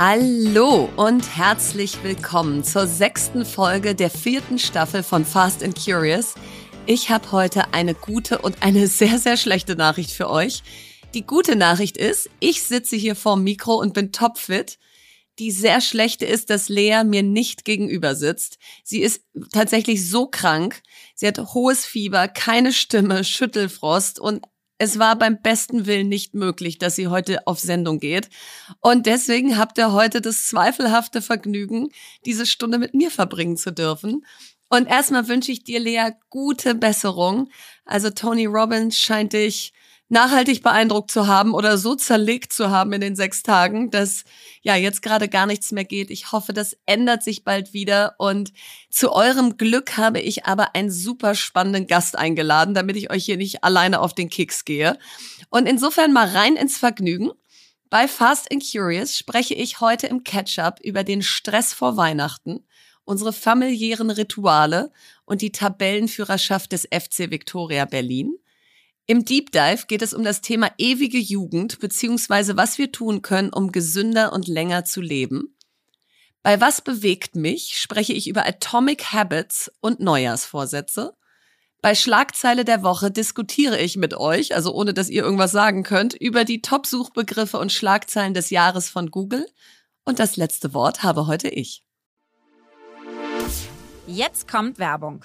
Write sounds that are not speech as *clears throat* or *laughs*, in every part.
Hallo und herzlich willkommen zur sechsten Folge der vierten Staffel von Fast and Curious. Ich habe heute eine gute und eine sehr, sehr schlechte Nachricht für euch. Die gute Nachricht ist, ich sitze hier vorm Mikro und bin topfit. Die sehr schlechte ist, dass Lea mir nicht gegenüber sitzt. Sie ist tatsächlich so krank. Sie hat hohes Fieber, keine Stimme, Schüttelfrost und es war beim besten Willen nicht möglich, dass sie heute auf Sendung geht. Und deswegen habt ihr heute das zweifelhafte Vergnügen, diese Stunde mit mir verbringen zu dürfen. Und erstmal wünsche ich dir, Lea, gute Besserung. Also Tony Robbins scheint dich nachhaltig beeindruckt zu haben oder so zerlegt zu haben in den sechs Tagen, dass ja jetzt gerade gar nichts mehr geht. Ich hoffe, das ändert sich bald wieder. Und zu eurem Glück habe ich aber einen super spannenden Gast eingeladen, damit ich euch hier nicht alleine auf den Keks gehe. Und insofern mal rein ins Vergnügen. Bei Fast and Curious spreche ich heute im Catch-up über den Stress vor Weihnachten, unsere familiären Rituale und die Tabellenführerschaft des FC Victoria Berlin. Im Deep Dive geht es um das Thema ewige Jugend beziehungsweise was wir tun können, um gesünder und länger zu leben. Bei Was bewegt mich spreche ich über Atomic Habits und Neujahrsvorsätze. Bei Schlagzeile der Woche diskutiere ich mit euch, also ohne dass ihr irgendwas sagen könnt, über die Top-Suchbegriffe und Schlagzeilen des Jahres von Google. Und das letzte Wort habe heute ich. Jetzt kommt Werbung.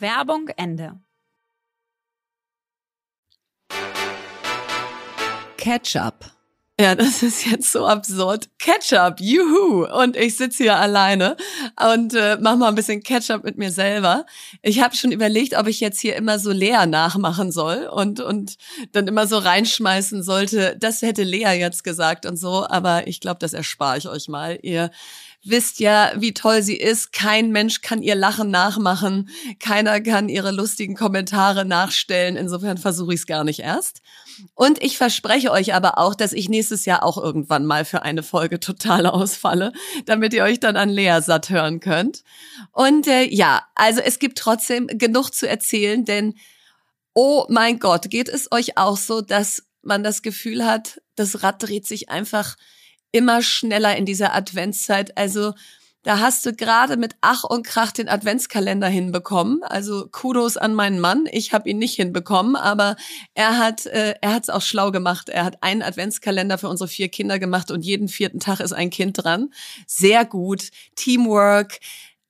Werbung Ende. Ketchup. Ja, das ist jetzt so absurd. Ketchup, juhu! Und ich sitze hier alleine und äh, mach mal ein bisschen Ketchup mit mir selber. Ich habe schon überlegt, ob ich jetzt hier immer so Lea nachmachen soll und und dann immer so reinschmeißen sollte. Das hätte Lea jetzt gesagt und so, aber ich glaube, das erspare ich euch mal. Ihr wisst ja, wie toll sie ist. Kein Mensch kann ihr Lachen nachmachen. Keiner kann ihre lustigen Kommentare nachstellen. Insofern versuche ich es gar nicht erst. Und ich verspreche euch aber auch, dass ich nächstes Jahr auch irgendwann mal für eine Folge total ausfalle, damit ihr euch dann an Lea satt hören könnt. Und äh, ja, also es gibt trotzdem genug zu erzählen, denn oh mein Gott, geht es euch auch so, dass man das Gefühl hat, das Rad dreht sich einfach immer schneller in dieser Adventszeit. Also da hast du gerade mit Ach und Krach den Adventskalender hinbekommen. Also Kudos an meinen Mann. Ich habe ihn nicht hinbekommen, aber er hat äh, er hat's auch schlau gemacht. Er hat einen Adventskalender für unsere vier Kinder gemacht und jeden vierten Tag ist ein Kind dran. Sehr gut. Teamwork.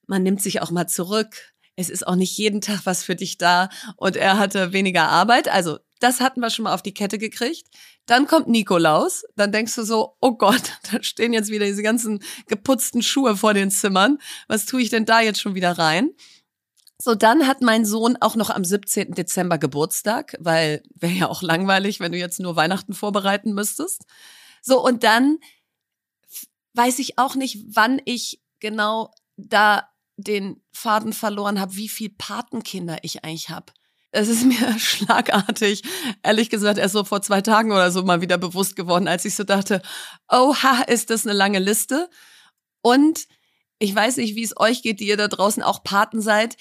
Man nimmt sich auch mal zurück. Es ist auch nicht jeden Tag was für dich da und er hatte weniger Arbeit. Also das hatten wir schon mal auf die Kette gekriegt. Dann kommt Nikolaus. Dann denkst du so, oh Gott, *laughs* da stehen jetzt wieder diese ganzen geputzten Schuhe vor den Zimmern. Was tue ich denn da jetzt schon wieder rein? So, dann hat mein Sohn auch noch am 17. Dezember Geburtstag, weil wäre ja auch langweilig, wenn du jetzt nur Weihnachten vorbereiten müsstest. So, und dann weiß ich auch nicht, wann ich genau da den Faden verloren habe, wie viel Patenkinder ich eigentlich habe es ist mir *laughs* schlagartig, ehrlich gesagt, erst so vor zwei Tagen oder so mal wieder bewusst geworden, als ich so dachte, oha, ist das eine lange Liste. Und ich weiß nicht, wie es euch geht, die ihr da draußen auch Paten seid.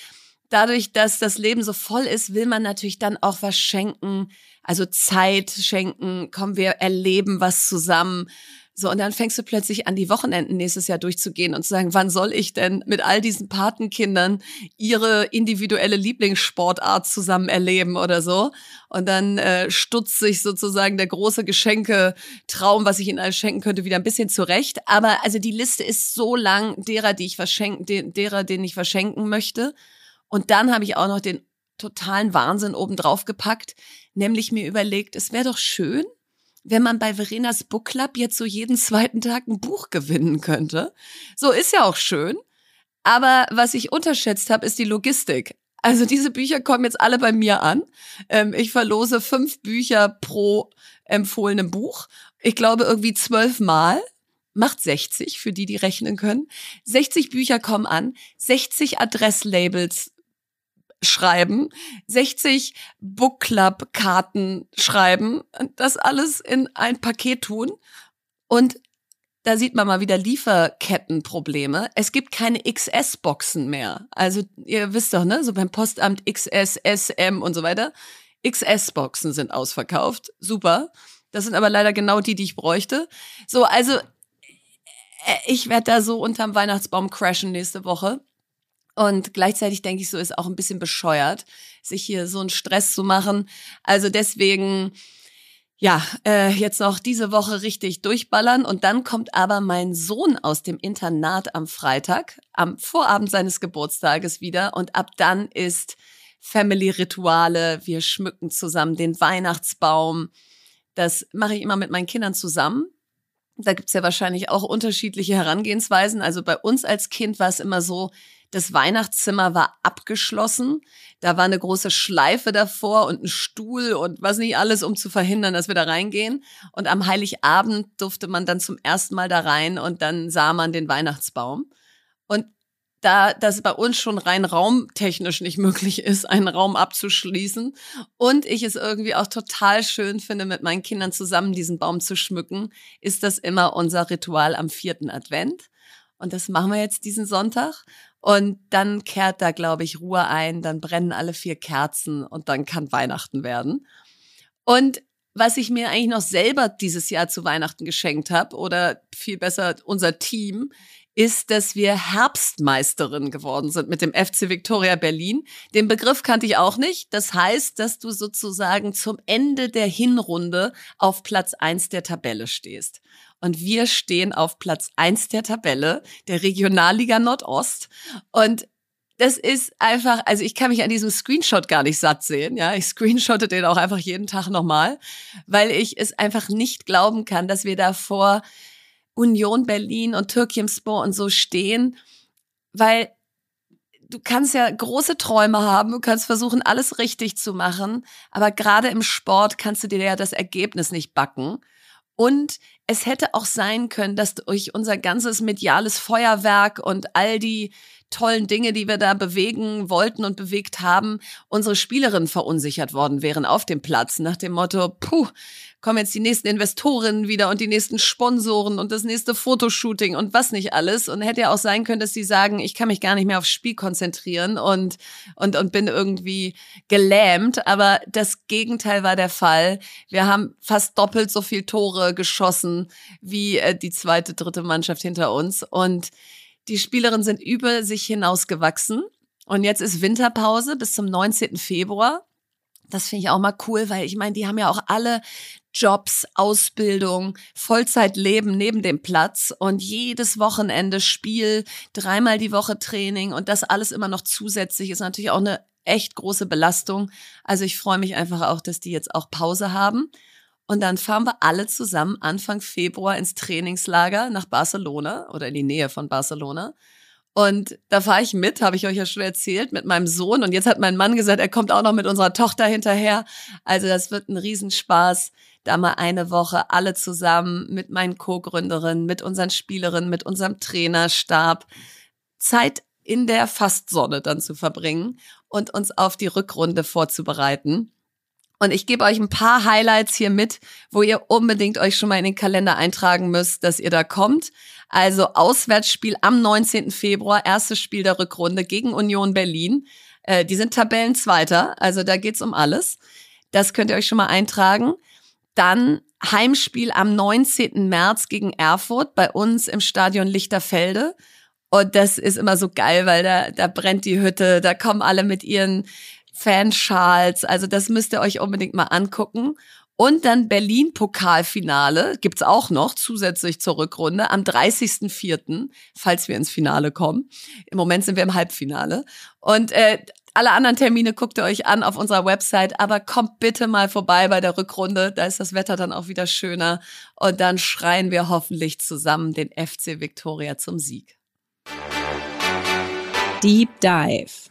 Dadurch, dass das Leben so voll ist, will man natürlich dann auch was schenken, also Zeit schenken, kommen wir erleben was zusammen. So, und dann fängst du plötzlich an, die Wochenenden nächstes Jahr durchzugehen und zu sagen, wann soll ich denn mit all diesen Patenkindern ihre individuelle Lieblingssportart zusammen erleben oder so? Und dann äh, stutzt sich sozusagen der große Geschenke-Traum, was ich ihnen alles schenken könnte, wieder ein bisschen zurecht. Aber also die Liste ist so lang derer, die ich verschenken, derer, denen ich verschenken möchte. Und dann habe ich auch noch den totalen Wahnsinn obendrauf gepackt, nämlich mir überlegt, es wäre doch schön, wenn man bei Verenas Book Club jetzt so jeden zweiten Tag ein Buch gewinnen könnte. So ist ja auch schön. Aber was ich unterschätzt habe, ist die Logistik. Also diese Bücher kommen jetzt alle bei mir an. Ähm, ich verlose fünf Bücher pro empfohlenem Buch. Ich glaube irgendwie zwölfmal. Macht 60 für die, die rechnen können. 60 Bücher kommen an, 60 Adresslabels schreiben, 60 Book Club Karten schreiben, das alles in ein Paket tun und da sieht man mal wieder Lieferkettenprobleme. Es gibt keine XS-Boxen mehr. Also ihr wisst doch, ne, so beim Postamt XS, SM und so weiter. XS-Boxen sind ausverkauft. Super. Das sind aber leider genau die, die ich bräuchte. So, also äh, ich werde da so unterm Weihnachtsbaum crashen nächste Woche. Und gleichzeitig denke ich, so ist auch ein bisschen bescheuert, sich hier so einen Stress zu machen. Also deswegen, ja, äh, jetzt noch diese Woche richtig durchballern. Und dann kommt aber mein Sohn aus dem Internat am Freitag, am Vorabend seines Geburtstages wieder. Und ab dann ist Family-Rituale. Wir schmücken zusammen den Weihnachtsbaum. Das mache ich immer mit meinen Kindern zusammen. Da gibt's ja wahrscheinlich auch unterschiedliche Herangehensweisen. Also bei uns als Kind war es immer so, das Weihnachtszimmer war abgeschlossen. Da war eine große Schleife davor und ein Stuhl und was nicht alles, um zu verhindern, dass wir da reingehen. Und am Heiligabend durfte man dann zum ersten Mal da rein und dann sah man den Weihnachtsbaum. Und da das bei uns schon rein raumtechnisch nicht möglich ist, einen Raum abzuschließen und ich es irgendwie auch total schön finde, mit meinen Kindern zusammen diesen Baum zu schmücken, ist das immer unser Ritual am vierten Advent. Und das machen wir jetzt diesen Sonntag. Und dann kehrt da, glaube ich, Ruhe ein, dann brennen alle vier Kerzen und dann kann Weihnachten werden. Und was ich mir eigentlich noch selber dieses Jahr zu Weihnachten geschenkt habe, oder viel besser unser Team, ist, dass wir Herbstmeisterin geworden sind mit dem FC Victoria Berlin. Den Begriff kannte ich auch nicht. Das heißt, dass du sozusagen zum Ende der Hinrunde auf Platz eins der Tabelle stehst. Und wir stehen auf Platz eins der Tabelle der Regionalliga Nordost. Und das ist einfach, also ich kann mich an diesem Screenshot gar nicht satt sehen. Ja, ich screenshotte den auch einfach jeden Tag nochmal, weil ich es einfach nicht glauben kann, dass wir da vor Union Berlin und Türkimspor und so stehen, weil du kannst ja große Träume haben, du kannst versuchen, alles richtig zu machen, aber gerade im Sport kannst du dir ja das Ergebnis nicht backen. Und es hätte auch sein können, dass durch unser ganzes mediales Feuerwerk und all die tollen Dinge, die wir da bewegen wollten und bewegt haben, unsere Spielerinnen verunsichert worden wären auf dem Platz nach dem Motto, puh, kommen jetzt die nächsten Investorinnen wieder und die nächsten Sponsoren und das nächste Fotoshooting und was nicht alles. Und hätte ja auch sein können, dass sie sagen, ich kann mich gar nicht mehr aufs Spiel konzentrieren und, und, und bin irgendwie gelähmt. Aber das Gegenteil war der Fall. Wir haben fast doppelt so viel Tore geschossen wie äh, die zweite, dritte Mannschaft hinter uns. Und die Spielerinnen sind über sich hinausgewachsen. Und jetzt ist Winterpause bis zum 19. Februar. Das finde ich auch mal cool, weil ich meine, die haben ja auch alle Jobs, Ausbildung, Vollzeitleben neben dem Platz und jedes Wochenende Spiel, dreimal die Woche Training und das alles immer noch zusätzlich ist natürlich auch eine echt große Belastung. Also ich freue mich einfach auch, dass die jetzt auch Pause haben. Und dann fahren wir alle zusammen Anfang Februar ins Trainingslager nach Barcelona oder in die Nähe von Barcelona. Und da fahre ich mit, habe ich euch ja schon erzählt, mit meinem Sohn. Und jetzt hat mein Mann gesagt, er kommt auch noch mit unserer Tochter hinterher. Also das wird ein Riesenspaß. Da mal eine Woche alle zusammen mit meinen Co-Gründerinnen, mit unseren Spielerinnen, mit unserem Trainerstab Zeit in der Fastsonne dann zu verbringen und uns auf die Rückrunde vorzubereiten. Und ich gebe euch ein paar Highlights hier mit, wo ihr unbedingt euch schon mal in den Kalender eintragen müsst, dass ihr da kommt. Also Auswärtsspiel am 19. Februar, erstes Spiel der Rückrunde gegen Union Berlin. Äh, die sind Tabellenzweiter, also da geht's um alles. Das könnt ihr euch schon mal eintragen. Dann Heimspiel am 19. März gegen Erfurt bei uns im Stadion Lichterfelde. Und das ist immer so geil, weil da, da brennt die Hütte, da kommen alle mit ihren Fanschals. Also das müsst ihr euch unbedingt mal angucken. Und dann Berlin-Pokalfinale gibt's auch noch zusätzlich zur Rückrunde am 30.04., falls wir ins Finale kommen. Im Moment sind wir im Halbfinale. Und äh, alle anderen Termine guckt ihr euch an auf unserer Website, aber kommt bitte mal vorbei bei der Rückrunde. Da ist das Wetter dann auch wieder schöner. Und dann schreien wir hoffentlich zusammen den FC Victoria zum Sieg. Deep Dive.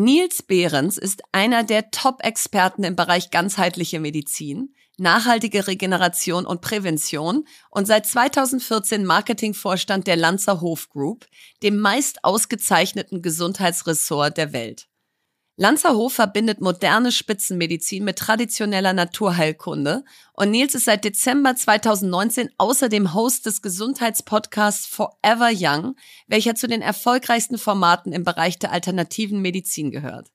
Nils Behrens ist einer der Top-Experten im Bereich ganzheitliche Medizin, nachhaltige Regeneration und Prävention und seit 2014 Marketingvorstand der Lanzer Hof Group, dem meist ausgezeichneten Gesundheitsressort der Welt. Lanzerhof verbindet moderne Spitzenmedizin mit traditioneller Naturheilkunde und Nils ist seit Dezember 2019 außerdem Host des Gesundheitspodcasts Forever Young, welcher zu den erfolgreichsten Formaten im Bereich der alternativen Medizin gehört.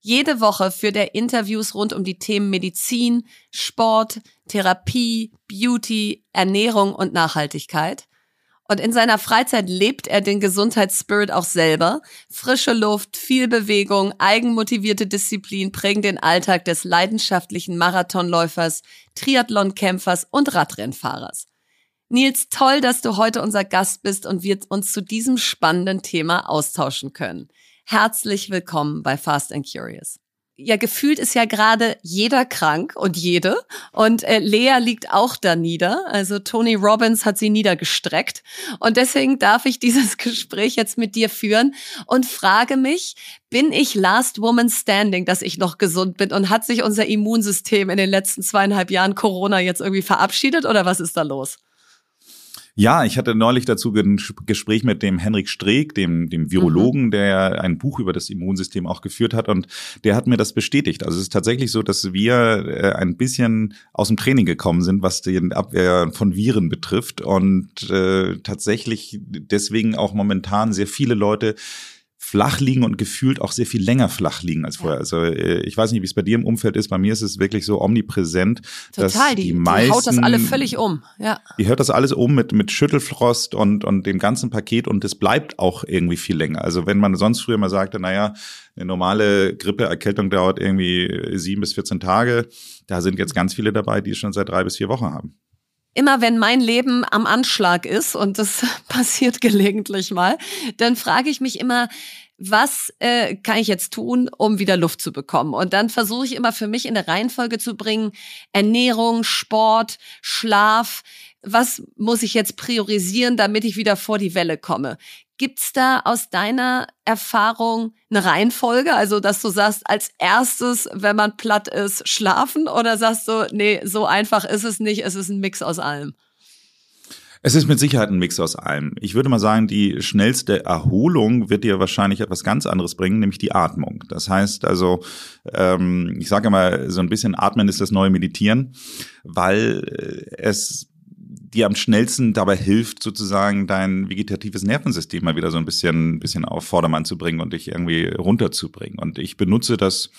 Jede Woche führt er Interviews rund um die Themen Medizin, Sport, Therapie, Beauty, Ernährung und Nachhaltigkeit und in seiner Freizeit lebt er den Gesundheitsspirit auch selber. Frische Luft, viel Bewegung, eigenmotivierte Disziplin prägen den Alltag des leidenschaftlichen Marathonläufers, Triathlonkämpfers und Radrennfahrers. Nils, toll, dass du heute unser Gast bist und wir uns zu diesem spannenden Thema austauschen können. Herzlich willkommen bei Fast and Curious ja, gefühlt ist ja gerade jeder krank und jede. Und äh, Lea liegt auch da nieder. Also Tony Robbins hat sie niedergestreckt. Und deswegen darf ich *laughs* dieses Gespräch jetzt mit dir führen und frage mich, bin ich Last Woman Standing, dass ich noch gesund bin? Und hat sich unser Immunsystem in den letzten zweieinhalb Jahren Corona jetzt irgendwie verabschiedet oder was ist da los? Ja, ich hatte neulich dazu ein Gespräch mit dem Henrik Streeck, dem, dem Virologen, mhm. der ein Buch über das Immunsystem auch geführt hat und der hat mir das bestätigt. Also es ist tatsächlich so, dass wir äh, ein bisschen aus dem Training gekommen sind, was die Abwehr von Viren betrifft und äh, tatsächlich deswegen auch momentan sehr viele Leute flach liegen und gefühlt auch sehr viel länger flach liegen als vorher. Also äh, ich weiß nicht, wie es bei dir im Umfeld ist. Bei mir ist es wirklich so omnipräsent, Total, dass die, die meisten, die haut das alle völlig um. Ja. Die hört das alles um mit mit Schüttelfrost und und dem ganzen Paket und es bleibt auch irgendwie viel länger. Also wenn man sonst früher mal sagte, naja, eine normale Grippeerkältung dauert irgendwie sieben bis 14 Tage, da sind jetzt ganz viele dabei, die es schon seit drei bis vier Wochen haben immer wenn mein Leben am Anschlag ist, und das *laughs* passiert gelegentlich mal, dann frage ich mich immer, was äh, kann ich jetzt tun, um wieder Luft zu bekommen? Und dann versuche ich immer für mich in eine Reihenfolge zu bringen, Ernährung, Sport, Schlaf, was muss ich jetzt priorisieren, damit ich wieder vor die Welle komme? Gibt's da aus deiner Erfahrung eine Reihenfolge? Also, dass du sagst, als erstes, wenn man platt ist, schlafen? Oder sagst du, nee, so einfach ist es nicht, es ist ein Mix aus allem? Es ist mit Sicherheit ein Mix aus allem. Ich würde mal sagen, die schnellste Erholung wird dir wahrscheinlich etwas ganz anderes bringen, nämlich die Atmung. Das heißt also, ähm, ich sage mal, so ein bisschen Atmen ist das neue Meditieren, weil äh, es dir am schnellsten dabei hilft, sozusagen dein vegetatives Nervensystem mal wieder so ein bisschen, bisschen auf Vordermann zu bringen und dich irgendwie runterzubringen. Und ich benutze das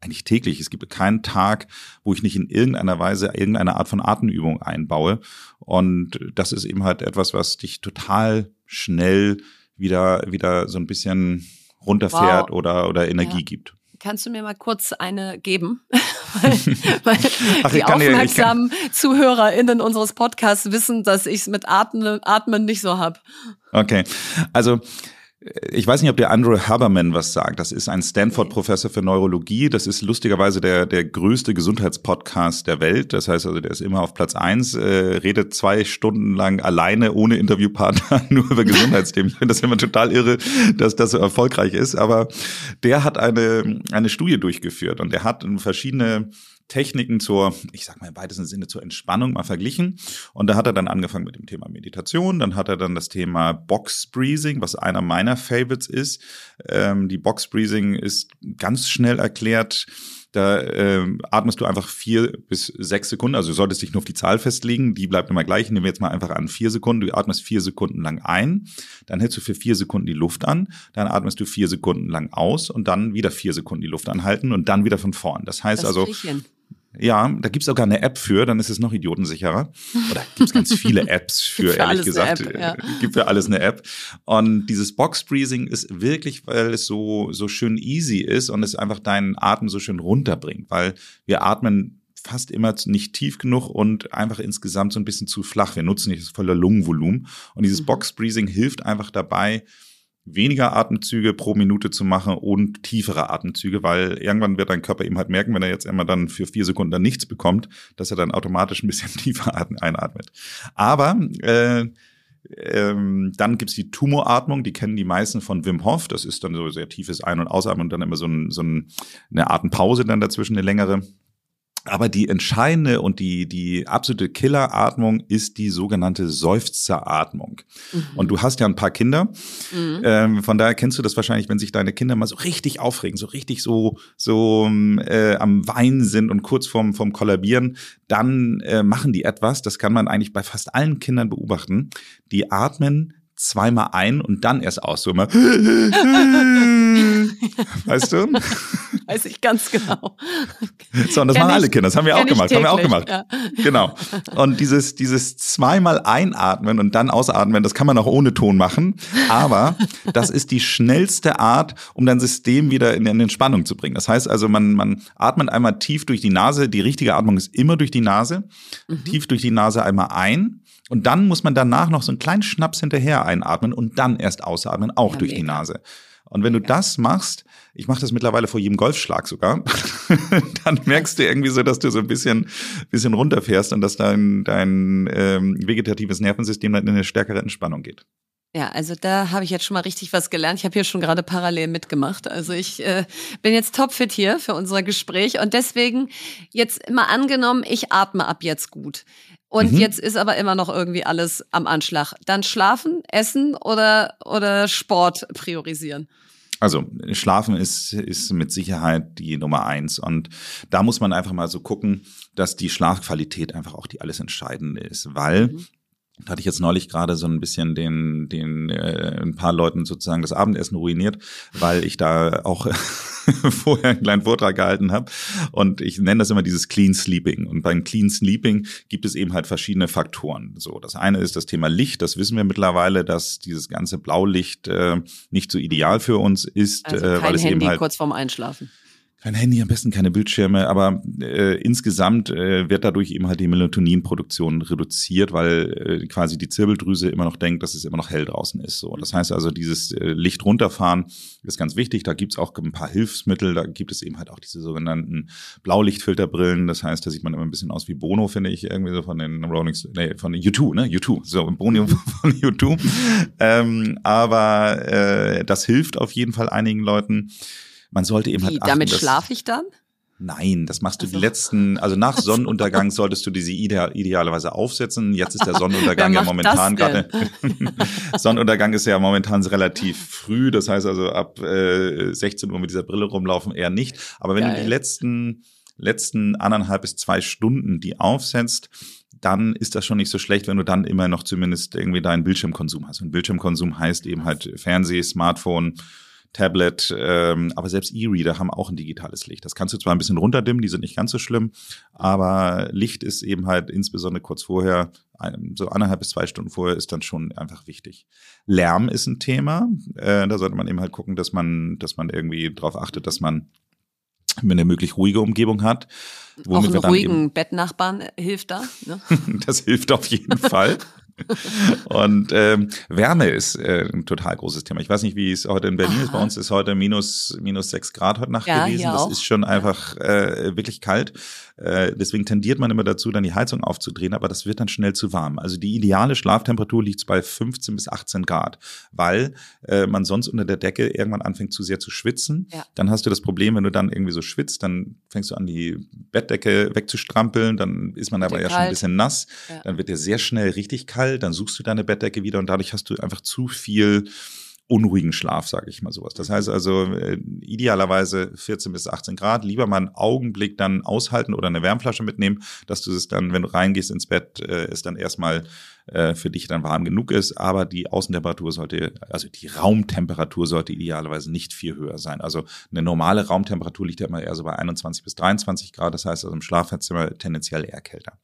eigentlich täglich. Es gibt keinen Tag, wo ich nicht in irgendeiner Weise irgendeine Art von Atemübung einbaue. Und das ist eben halt etwas, was dich total schnell wieder, wieder so ein bisschen runterfährt wow. oder, oder Energie ja. gibt. Kannst du mir mal kurz eine geben? *laughs* weil, *laughs* weil Ach, die aufmerksamen ja, ZuhörerInnen unseres Podcasts wissen, dass ich es mit Atmen, Atmen nicht so hab. Okay, also ich weiß nicht, ob der Andrew Haberman was sagt. Das ist ein Stanford-Professor für Neurologie. Das ist lustigerweise der, der größte Gesundheitspodcast der Welt. Das heißt also, der ist immer auf Platz eins, äh, redet zwei Stunden lang alleine, ohne Interviewpartner, *laughs* nur über Gesundheitsthemen. Ich finde das immer total irre, dass das so erfolgreich ist. Aber der hat eine, eine Studie durchgeführt und der hat verschiedene Techniken zur, ich sag mal im weitesten Sinne zur Entspannung mal verglichen. Und da hat er dann angefangen mit dem Thema Meditation, dann hat er dann das Thema Box Breathing, was einer meiner Favorites ist. Ähm, die Box Breathing ist ganz schnell erklärt. Da ähm, atmest du einfach vier bis sechs Sekunden, also du solltest dich nur auf die Zahl festlegen, die bleibt immer gleich. Nehmen wir jetzt mal einfach an vier Sekunden. Du atmest vier Sekunden lang ein, dann hältst du für vier Sekunden die Luft an, dann atmest du vier Sekunden lang aus und dann wieder vier Sekunden die Luft anhalten und dann wieder von vorn. Das heißt das also, ja, da gibt's sogar eine App für, dann ist es noch idiotensicherer. Oder gibt's ganz viele *laughs* Apps für, für ehrlich gesagt. App, ja. Gibt für alles eine App. Und dieses Box Breathing ist wirklich, weil es so, so schön easy ist und es einfach deinen Atem so schön runterbringt, weil wir atmen fast immer nicht tief genug und einfach insgesamt so ein bisschen zu flach. Wir nutzen nicht das volle Lungenvolumen. Und dieses mhm. Box Breathing hilft einfach dabei, weniger Atemzüge pro Minute zu machen und tiefere Atemzüge, weil irgendwann wird dein Körper eben halt merken, wenn er jetzt immer dann für vier Sekunden dann nichts bekommt, dass er dann automatisch ein bisschen *laughs* tiefer einatmet. Aber äh, ähm, dann gibt's die Tumoratmung, die kennen die meisten von Wim Hof. Das ist dann so sehr tiefes Ein- und Ausatmen und dann immer so, ein, so ein, eine Atempause dann dazwischen, eine längere. Aber die entscheidende und die, die absolute Killeratmung ist die sogenannte Seufzeratmung. Mhm. Und du hast ja ein paar Kinder. Mhm. Ähm, von daher kennst du das wahrscheinlich, wenn sich deine Kinder mal so richtig aufregen, so richtig so, so äh, am Weinen sind und kurz vorm, vorm Kollabieren, dann äh, machen die etwas. Das kann man eigentlich bei fast allen Kindern beobachten. Die atmen zweimal ein und dann erst aus. So immer. *laughs* *laughs* *laughs* weißt du? *laughs* Weiß ich ganz genau. *laughs* So, und das machen alle Kinder. Das haben wir auch gemacht. Täglich, haben wir auch gemacht. Ja. Genau. Und dieses, dieses zweimal einatmen und dann ausatmen, das kann man auch ohne Ton machen. Aber das ist die schnellste Art, um dein System wieder in, in Entspannung zu bringen. Das heißt also, man, man atmet einmal tief durch die Nase. Die richtige Atmung ist immer durch die Nase. Mhm. Tief durch die Nase einmal ein und dann muss man danach noch so einen kleinen Schnaps hinterher einatmen und dann erst ausatmen, auch ja, durch mega. die Nase. Und wenn du das machst, ich mache das mittlerweile vor jedem Golfschlag sogar, *laughs* dann merkst du irgendwie so, dass du so ein bisschen, bisschen runterfährst und dass dein, dein ähm, vegetatives Nervensystem dann in eine stärkere Entspannung geht. Ja, also da habe ich jetzt schon mal richtig was gelernt. Ich habe hier schon gerade parallel mitgemacht. Also ich äh, bin jetzt topfit hier für unser Gespräch und deswegen jetzt mal angenommen, ich atme ab jetzt gut. Und mhm. jetzt ist aber immer noch irgendwie alles am Anschlag. Dann schlafen, essen oder, oder Sport priorisieren? Also Schlafen ist, ist mit Sicherheit die Nummer eins. Und da muss man einfach mal so gucken, dass die Schlafqualität einfach auch die alles Entscheidende ist. Weil mhm Da hatte ich jetzt neulich gerade so ein bisschen den, den äh, ein paar Leuten sozusagen das Abendessen ruiniert, weil ich da auch *laughs* vorher einen kleinen Vortrag gehalten habe. Und ich nenne das immer dieses Clean Sleeping. Und beim Clean Sleeping gibt es eben halt verschiedene Faktoren. So, das eine ist das Thema Licht. Das wissen wir mittlerweile, dass dieses ganze Blaulicht äh, nicht so ideal für uns ist, also äh, weil es Handy eben halt kurz vorm Einschlafen. Kein Handy, am besten keine Bildschirme, aber äh, insgesamt äh, wird dadurch eben halt die Melatoninproduktion reduziert, weil äh, quasi die Zirbeldrüse immer noch denkt, dass es immer noch hell draußen ist. So, das heißt also, dieses äh, Licht runterfahren ist ganz wichtig. Da gibt's auch ein paar Hilfsmittel. Da gibt es eben halt auch diese sogenannten Blaulichtfilterbrillen. Das heißt, da sieht man immer ein bisschen aus wie Bono, finde ich, irgendwie so von den Rolling, nee, von den U2, ne, U2, so Bono *laughs* von U2. Ähm, aber äh, das hilft auf jeden Fall einigen Leuten man sollte eben Wie, halt achten, damit schlafe ich dann? Nein, das machst du Ach so. die letzten, also nach Sonnenuntergang solltest du diese ide idealerweise aufsetzen. Jetzt ist der Sonnenuntergang *laughs* ja momentan gerade. *laughs* *laughs* Sonnenuntergang ist ja momentan relativ früh, das heißt also ab äh, 16 Uhr mit dieser Brille rumlaufen eher nicht. Aber wenn du Geil. die letzten letzten anderthalb bis zwei Stunden die aufsetzt, dann ist das schon nicht so schlecht, wenn du dann immer noch zumindest irgendwie deinen Bildschirmkonsum hast. Und Bildschirmkonsum heißt eben halt Fernseh, Smartphone, Tablet, ähm, aber selbst E-Reader haben auch ein digitales Licht. Das kannst du zwar ein bisschen runterdimmen, die sind nicht ganz so schlimm, aber Licht ist eben halt insbesondere kurz vorher, so anderthalb bis zwei Stunden vorher, ist dann schon einfach wichtig. Lärm ist ein Thema. Äh, da sollte man eben halt gucken, dass man, dass man irgendwie darauf achtet, dass man eine möglich ruhige Umgebung hat. Auch einen ruhigen Bettnachbarn hilft da. Ne? *laughs* das hilft auf jeden Fall. *laughs* Und ähm, Wärme ist äh, ein total großes Thema. Ich weiß nicht, wie es heute in Berlin ist. Bei Aha. uns ist heute minus, minus sechs Grad heute Nacht Ja, gewesen. Das auch. ist schon einfach äh, wirklich kalt. Äh, deswegen tendiert man immer dazu, dann die Heizung aufzudrehen, aber das wird dann schnell zu warm. Also die ideale Schlaftemperatur liegt bei 15 bis 18 Grad, weil äh, man sonst unter der Decke irgendwann anfängt zu sehr zu schwitzen. Ja. Dann hast du das Problem, wenn du dann irgendwie so schwitzt, dann fängst du an, die Bettdecke wegzustrampeln, dann ist man aber ja schon ein kalt. bisschen nass, Ja. dann wird dir sehr schnell richtig kalt, dann suchst du deine Bettdecke wieder und dadurch hast du einfach zu viel unruhigen Schlaf, sage ich mal sowas. Das heißt also äh, idealerweise 14 bis 18 Grad, lieber mal einen Augenblick dann aushalten oder eine Wärmflasche mitnehmen, dass du es dann, wenn du reingehst ins Bett, äh, es dann erstmal äh, für dich dann warm genug ist, aber die Außentemperatur sollte, also die Raumtemperatur sollte idealerweise nicht viel höher sein. Also eine normale Raumtemperatur liegt ja immer eher so bei 21 bis 23 Grad, das heißt also im Schlafzimmer tendenziell eher kälter.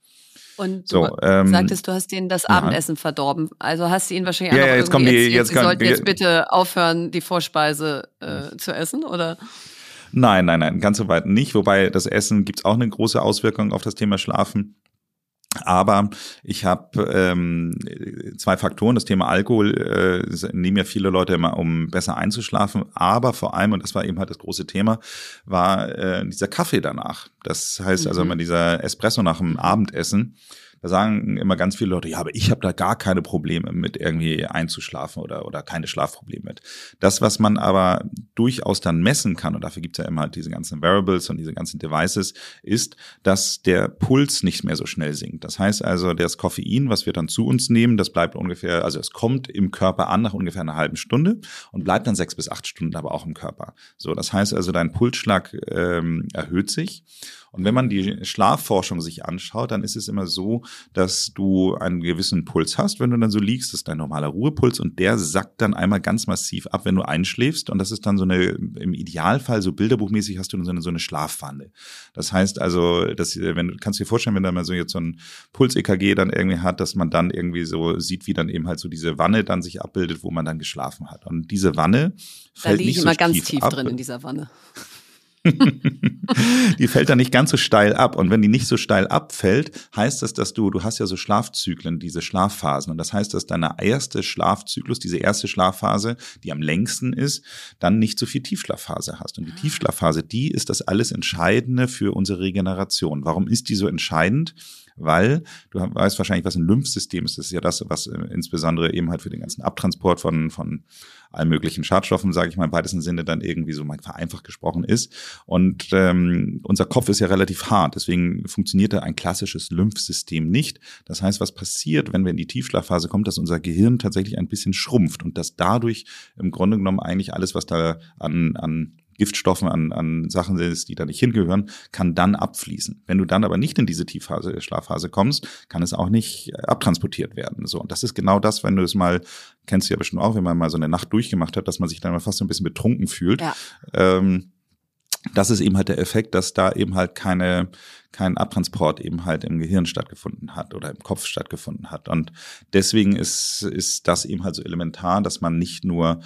Und So, du ähm, sagtest, du hast denen das ja. Abendessen verdorben. Also hast du ihnen wahrscheinlich Ja, ja, jetzt kommen die- erzählt, jetzt sie kommen- sollten jetzt bitte aufhören, die Vorspeise äh, zu essen, oder? Nein, nein, nein, ganz so weit nicht. Wobei das Essen gibt's auch eine große Auswirkung auf das Thema Schlafen. Aber ich habe ähm, zwei Faktoren. Das Thema Alkohol äh, nehmen ja viele Leute immer, um besser einzuschlafen. Aber vor allem, und das war eben halt das große Thema, war äh, dieser Kaffee danach. Das heißt also Mhm. immer dieser Espresso nach dem Abendessen. Da sagen immer ganz viele Leute, ja, aber ich habe da gar keine Probleme mit irgendwie einzuschlafen oder, oder keine Schlafprobleme mit. Das, was man aber durchaus dann messen kann, und dafür gibt's ja immer halt diese ganzen Variables und diese ganzen Devices, ist, dass der Puls nicht mehr so schnell sinkt. Das heißt also, das Koffein, was wir dann zu uns nehmen, das bleibt ungefähr, also es kommt im Körper an nach ungefähr einer halben Stunde und bleibt dann sechs bis acht Stunden aber auch im Körper. So, das heißt also, dein Pulsschlag ähm, erhöht sich. Und wenn man die Schlafforschung sich anschaut, dann ist es immer so, dass du einen gewissen Puls hast, wenn du dann so liegst, das ist dein normaler Ruhepuls und der sackt dann einmal ganz massiv ab, wenn du einschläfst und das ist dann so eine, im Idealfall so bilderbuchmäßig hast du dann so eine, so eine Schlafwanne. Das heißt also, dass, wenn du kannst dir vorstellen, wenn da mal so jetzt so ein Puls-EKG dann irgendwie hat, dass man dann irgendwie so sieht, wie dann eben halt so diese Wanne dann sich abbildet, wo man dann geschlafen hat. Und diese Wanne Da fällt liege nicht ich so immer ganz tief tief drin in dieser Wanne. *laughs* *laughs* die fällt dann nicht ganz so steil ab. Und wenn die nicht so steil abfällt, heißt das, dass du, du hast ja so Schlafzyklen, diese Schlafphasen. Und das heißt, dass deine erste Schlafzyklus, diese erste Schlafphase, die am längsten ist, dann nicht so viel Tiefschlafphase hast. Und die Tiefschlafphase, die ist das alles Entscheidende für unsere Regeneration. Warum ist die so entscheidend? Weil du weißt wahrscheinlich, was ein Lymphsystem ist. Das ist ja das, was äh, insbesondere eben halt für den ganzen Abtransport von, von allen möglichen Schadstoffen, sage ich mal im weitesten Sinne, dann irgendwie so mal vereinfacht gesprochen ist. Und ähm, unser Kopf ist ja relativ hart, deswegen funktioniert da ein klassisches Lymphsystem nicht. Das heißt, was passiert, wenn wir in die Tiefschlafphase kommen, dass unser Gehirn tatsächlich ein bisschen schrumpft und dass dadurch im Grunde genommen eigentlich alles, was da an, an Giftstoffen, an, an Sachen ist, die da nicht hingehören, kann dann abfließen. Wenn du dann aber nicht in diese Tiefphase, Schlafphase kommst, kann es auch nicht abtransportiert werden. So, und das ist genau das, wenn du es mal, kennst du ja bestimmt auch, wenn man mal so eine Nacht durchgemacht hat, dass man sich dann mal fast so ein bisschen betrunken fühlt. Ja. Ähm, das ist eben halt der Effekt, dass da eben halt keine, kein Abtransport eben halt im Gehirn stattgefunden hat oder im Kopf stattgefunden hat. Und deswegen ist, ist das eben halt so elementar, dass man nicht nur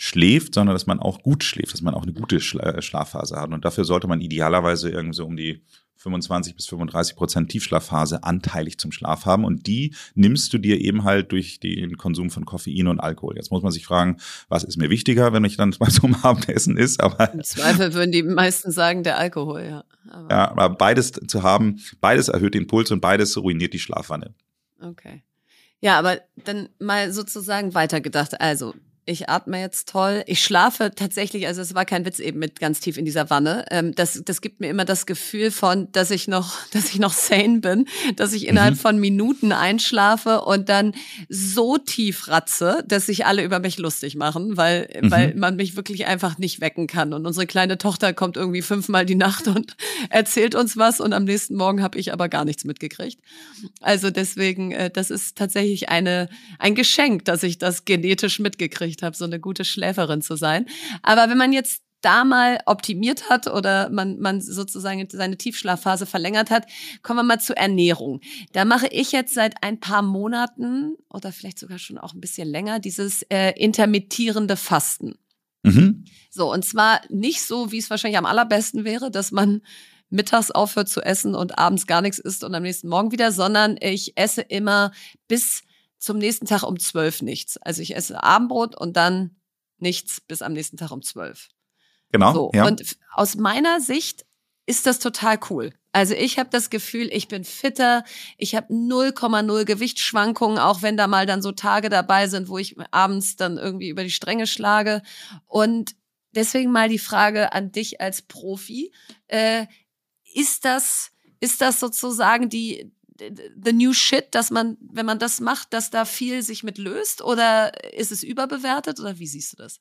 schläft, sondern dass man auch gut schläft, dass man auch eine gute Schlafphase hat. Und dafür sollte man idealerweise irgendwie so um die 25 bis 35 Prozent Tiefschlafphase anteilig zum Schlaf haben. Und die nimmst du dir eben halt durch den Konsum von Koffein und Alkohol. Jetzt muss man sich fragen, was ist mir wichtiger, wenn ich dann *laughs* mal so am Abendessen ist. Aber Im Zweifel würden die meisten sagen, der Alkohol, ja. Aber ja, aber beides zu haben, beides erhöht den Puls und beides ruiniert die Schlafwanne. Okay. Ja, aber dann mal sozusagen weitergedacht. Also ich atme jetzt toll. Ich schlafe tatsächlich, also es war kein Witz eben mit ganz tief in dieser Wanne. Ähm, das, das gibt mir immer das Gefühl von, dass ich noch, *laughs* dass ich noch sane bin, dass ich innerhalb mhm. von Minuten einschlafe und dann so tief ratze, dass sich alle über mich lustig machen, weil, mhm. weil man mich wirklich einfach nicht wecken kann. Und unsere kleine Tochter kommt irgendwie fünfmal die Nacht und *laughs* erzählt uns was und am nächsten Morgen habe ich aber gar nichts mitgekriegt. Also deswegen, äh, das ist tatsächlich eine, ein Geschenk, dass ich das genetisch mitgekriegt habe, so eine gute Schläferin zu sein. Aber wenn man jetzt da mal optimiert hat oder man, man sozusagen seine Tiefschlafphase verlängert hat, kommen wir mal zur Ernährung. Da mache ich jetzt seit ein paar Monaten oder vielleicht sogar schon auch ein bisschen länger dieses äh, intermittierende Fasten. Mhm. So, und zwar nicht so, wie es wahrscheinlich am allerbesten wäre, dass man mittags aufhört zu essen und abends gar nichts isst und am nächsten Morgen wieder, sondern ich esse immer bis zum nächsten Tag um zwölf nichts. Also ich esse Abendbrot und dann nichts bis am nächsten Tag um zwölf. Genau. So. Ja. Und aus meiner Sicht ist das total cool. Also ich habe das Gefühl, ich bin fitter, ich habe 0,0 Gewichtsschwankungen, auch wenn da mal dann so Tage dabei sind, wo ich abends dann irgendwie über die Stränge schlage. Und deswegen mal die Frage an dich als Profi. Äh, ist das, ist das sozusagen die, the new shit, dass man, wenn man das macht, dass da viel sich mit löst? Oder ist es überbewertet? Oder wie siehst du das?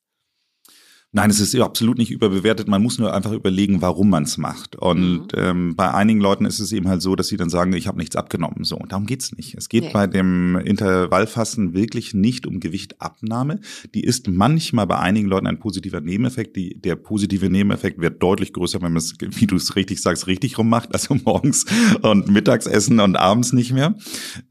Nein, es ist absolut nicht überbewertet. Man muss nur einfach überlegen, warum man es macht. Und mhm. ähm, bei einigen Leuten ist es eben halt so, dass sie dann sagen, ich habe nichts abgenommen. So, und darum geht's nicht. Es geht nee. bei dem Intervallfasten wirklich nicht um Gewichtabnahme. Die ist manchmal bei einigen Leuten ein positiver Nebeneffekt. Die, der positive Nebeneffekt wird deutlich größer, wenn man es, wie du es richtig sagst, richtig rummacht. Also morgens und mittags essen und abends nicht mehr.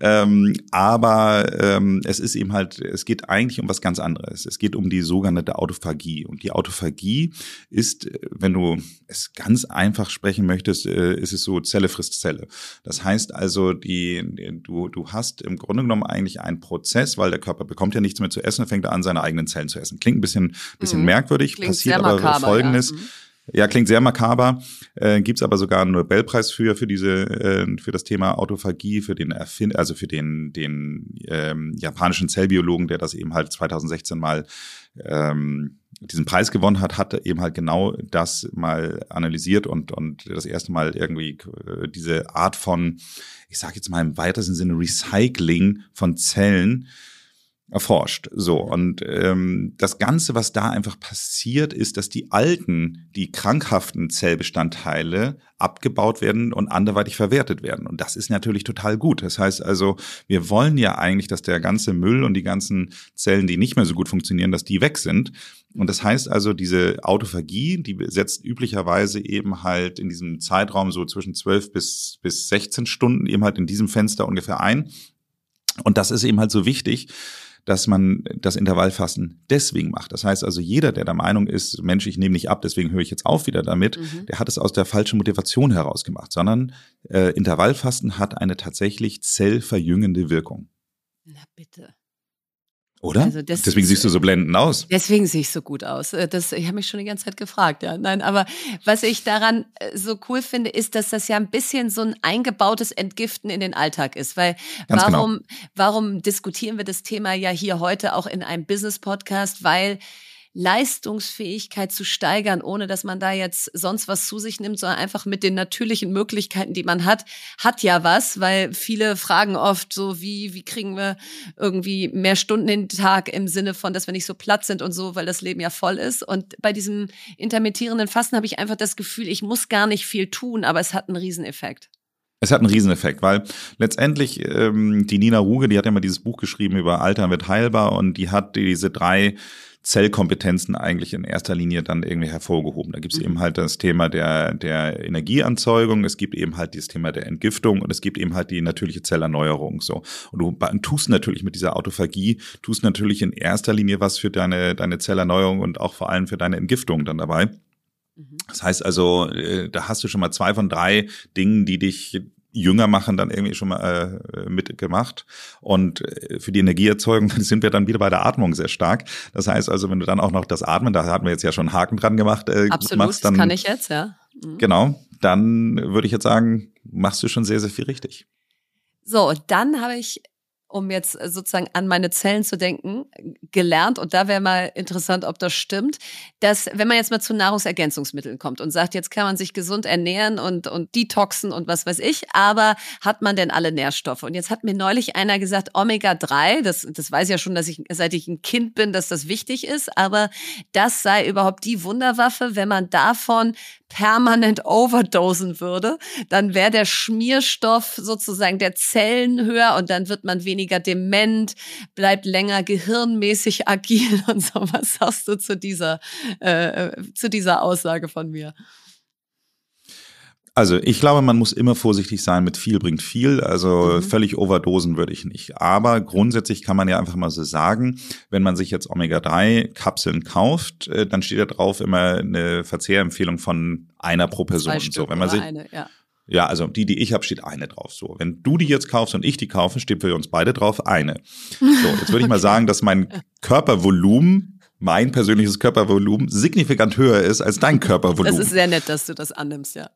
Ähm, aber ähm, es ist eben halt, es geht eigentlich um was ganz anderes. Es geht um die sogenannte Autophagie. Und die die Autophagie ist, äh, wenn du es ganz einfach sprechen möchtest, äh, ist es so Zelle frisst Zelle. Das heißt also, die, du, du hast im Grunde genommen eigentlich einen Prozess, weil der Körper bekommt ja nichts mehr zu essen, fängt er an, seine eigenen Zellen zu essen. Klingt ein bisschen, bisschen mhm. merkwürdig, Klingt passiert aber makaber, Folgendes. Ja. Mhm. Ja, klingt sehr makaber. Äh, Gibt aber sogar einen Nobelpreis für für diese äh, für das Thema Autophagie, für den Erfind also für den den ähm, japanischen Zellbiologen, der das eben halt 2016 mal ähm, diesen Preis gewonnen hat, hat eben halt genau das mal analysiert und und das erste Mal irgendwie äh, diese Art von, ich sage jetzt mal im weitesten Sinne Recycling von Zellen erforscht. So, und ähm, das Ganze, was da einfach passiert, ist, dass die alten, die krankhaften Zellbestandteile abgebaut werden und anderweitig verwertet werden. Und das ist natürlich total gut. Das heißt also, wir wollen ja eigentlich, dass der ganze Müll und die ganzen Zellen, die nicht mehr so gut funktionieren, dass die weg sind. Und das heißt also, diese Autophagie, die setzt üblicherweise eben halt in diesem Zeitraum so zwischen 12 bis, bis 16 Stunden eben halt in diesem Fenster ungefähr ein. Und das ist eben halt so wichtig, dass man das Intervallfasten deswegen macht. Das heißt also, jeder, der der Meinung ist, Mensch, ich nehme nicht ab, deswegen höre ich jetzt auf wieder damit, mhm. der hat es aus der falschen Motivation heraus gemacht, sondern äh, Intervallfasten hat eine tatsächlich zellverjüngende Wirkung. Na bitte. Oder? Also das, deswegen siehst du so blendend aus. Deswegen sehe ich so gut aus. Äh, das, ich habe mich schon die ganze Zeit gefragt, ja. Nein, aber was ich daran äh, so cool finde, ist, dass das ja ein bisschen so ein eingebautes Entgiften in den Alltag ist. Weil Ganz genau. warum, genau. warum diskutieren wir das Thema ja hier heute auch in einem Business-Podcast? Weil Leistungsfähigkeit zu steigern, ohne dass man da jetzt sonst was zu sich nimmt, sondern einfach mit den natürlichen Möglichkeiten, die man hat, hat ja was, weil viele fragen oft so, wie, wie kriegen wir irgendwie mehr Stunden in den Tag im Sinne von, dass wir nicht so platt sind und so, weil das Leben ja voll ist. Und bei diesem intermittierenden Fasten habe ich einfach das Gefühl, ich muss gar nicht viel tun, aber es hat einen Rieseneffekt. Es hat einen Rieseneffekt, weil letztendlich ähm, die Nina Ruge, die hat ja mal dieses Buch geschrieben über Altern wird heilbar und die hat diese drei Zellkompetenzen eigentlich in erster Linie dann irgendwie hervorgehoben. Da gibt es mhm. eben halt das Thema der, der Energieanzeugung, es gibt eben halt dieses Thema der Entgiftung und es gibt eben halt die natürliche Zellerneuerung. So. Und du tust natürlich mit dieser Autophagie, tust natürlich in erster Linie was für deine, deine Zellerneuerung und auch vor allem für deine Entgiftung dann dabei. Mhm. Das heißt also, äh, da hast du schon mal zwei von drei Dingen, die dich jünger machen, dann irgendwie schon mal äh, mitgemacht. Und äh, für die Energieerzeugung *laughs* sind wir dann wieder bei der Atmung sehr stark. Das heißt also, wenn du dann auch noch das Atmen, da hatten wir jetzt ja schon einen Haken dran gemacht, äh, Absolut, machst, dann, das kann ich jetzt, ja. Mhm. Genau, dann würde ich jetzt sagen, machst du schon sehr, sehr viel richtig. So, dann habe ich um jetzt sozusagen an meine Zellen zu denken, gelernt. Und da wäre mal interessant, ob das stimmt, dass wenn man jetzt mal zu Nahrungsergänzungsmitteln kommt und sagt, jetzt kann man sich gesund ernähren und, und detoxen und was weiß ich, aber hat man denn alle Nährstoffe? Und jetzt hat mir neulich einer gesagt, Omega-3, das, das weiß ja schon, dass ich, seit ich ein Kind bin, dass das wichtig ist, aber das sei überhaupt die Wunderwaffe, wenn man davon permanent overdosen würde, dann wäre der Schmierstoff sozusagen der Zellen höher und dann wird man weniger dement, bleibt länger gehirnmäßig *laughs* agil und so. Was sagst du zu dieser, äh, zu dieser Aussage von mir? Also ich glaube, man muss immer vorsichtig sein mit viel bringt viel. Also mhm. völlig overdosen würde ich nicht. Aber grundsätzlich kann man ja einfach mal so sagen, wenn man sich jetzt Omega-3-Kapseln kauft, äh, dann steht da drauf immer eine Verzehrempfehlung von einer pro Person. So, wenn man sich, eine, ja. Ja, also die, die ich habe, steht eine drauf. So, wenn du die jetzt kaufst und ich die kaufe, steht für uns beide drauf eine. So, jetzt würde ich *laughs* mal sagen, dass mein Körpervolumen mein persönliches Körpervolumen signifikant höher ist als dein *laughs* Körpervolumen. Das ist sehr nett, dass du das annimmst, ja.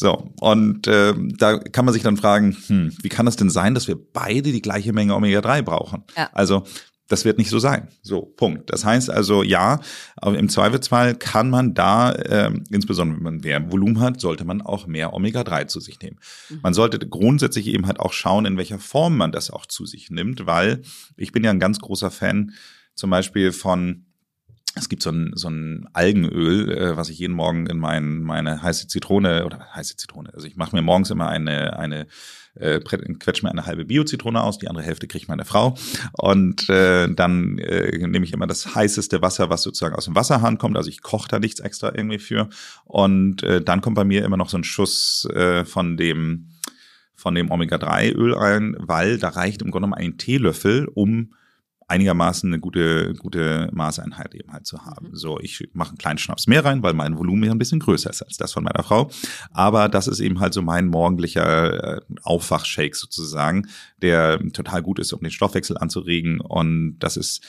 So, und äh, da kann man sich dann fragen, hm, wie kann das denn sein, dass wir beide die gleiche Menge Omega-3 brauchen? Ja. Also das wird nicht so sein. So, Punkt. Das heißt also, ja, im Zweifelsfall kann man da, äh, insbesondere wenn man mehr Volumen hat, sollte man auch mehr Omega-3 zu sich nehmen. Mhm. Man sollte grundsätzlich eben halt auch schauen, in welcher Form man das auch zu sich nimmt, weil ich bin ja ein ganz großer Fan zum Beispiel von es gibt so ein, so ein Algenöl, äh, was ich jeden Morgen in mein, meine heiße Zitrone oder heiße Zitrone. Also ich mache mir morgens immer eine, eine äh, quetsche mir eine halbe Bio-Zitrone aus, die andere Hälfte kriegt meine Frau. Und äh, dann äh, nehme ich immer das heißeste Wasser, was sozusagen aus dem Wasserhahn kommt. Also ich koche da nichts extra irgendwie für. Und äh, dann kommt bei mir immer noch so ein Schuss äh, von dem von dem Omega-3-Öl ein, weil da reicht im Grunde genommen ein Teelöffel, um einigermaßen eine gute, gute Maßeinheit eben halt zu haben. Mhm. So, ich mache einen kleinen Schnaps mehr rein, weil mein Volumen ja ein bisschen größer ist als das von meiner Frau. Aber das ist eben halt so mein morgendlicher äh, Aufwachshake sozusagen, der total gut ist, um den Stoffwechsel anzuregen. Und das ist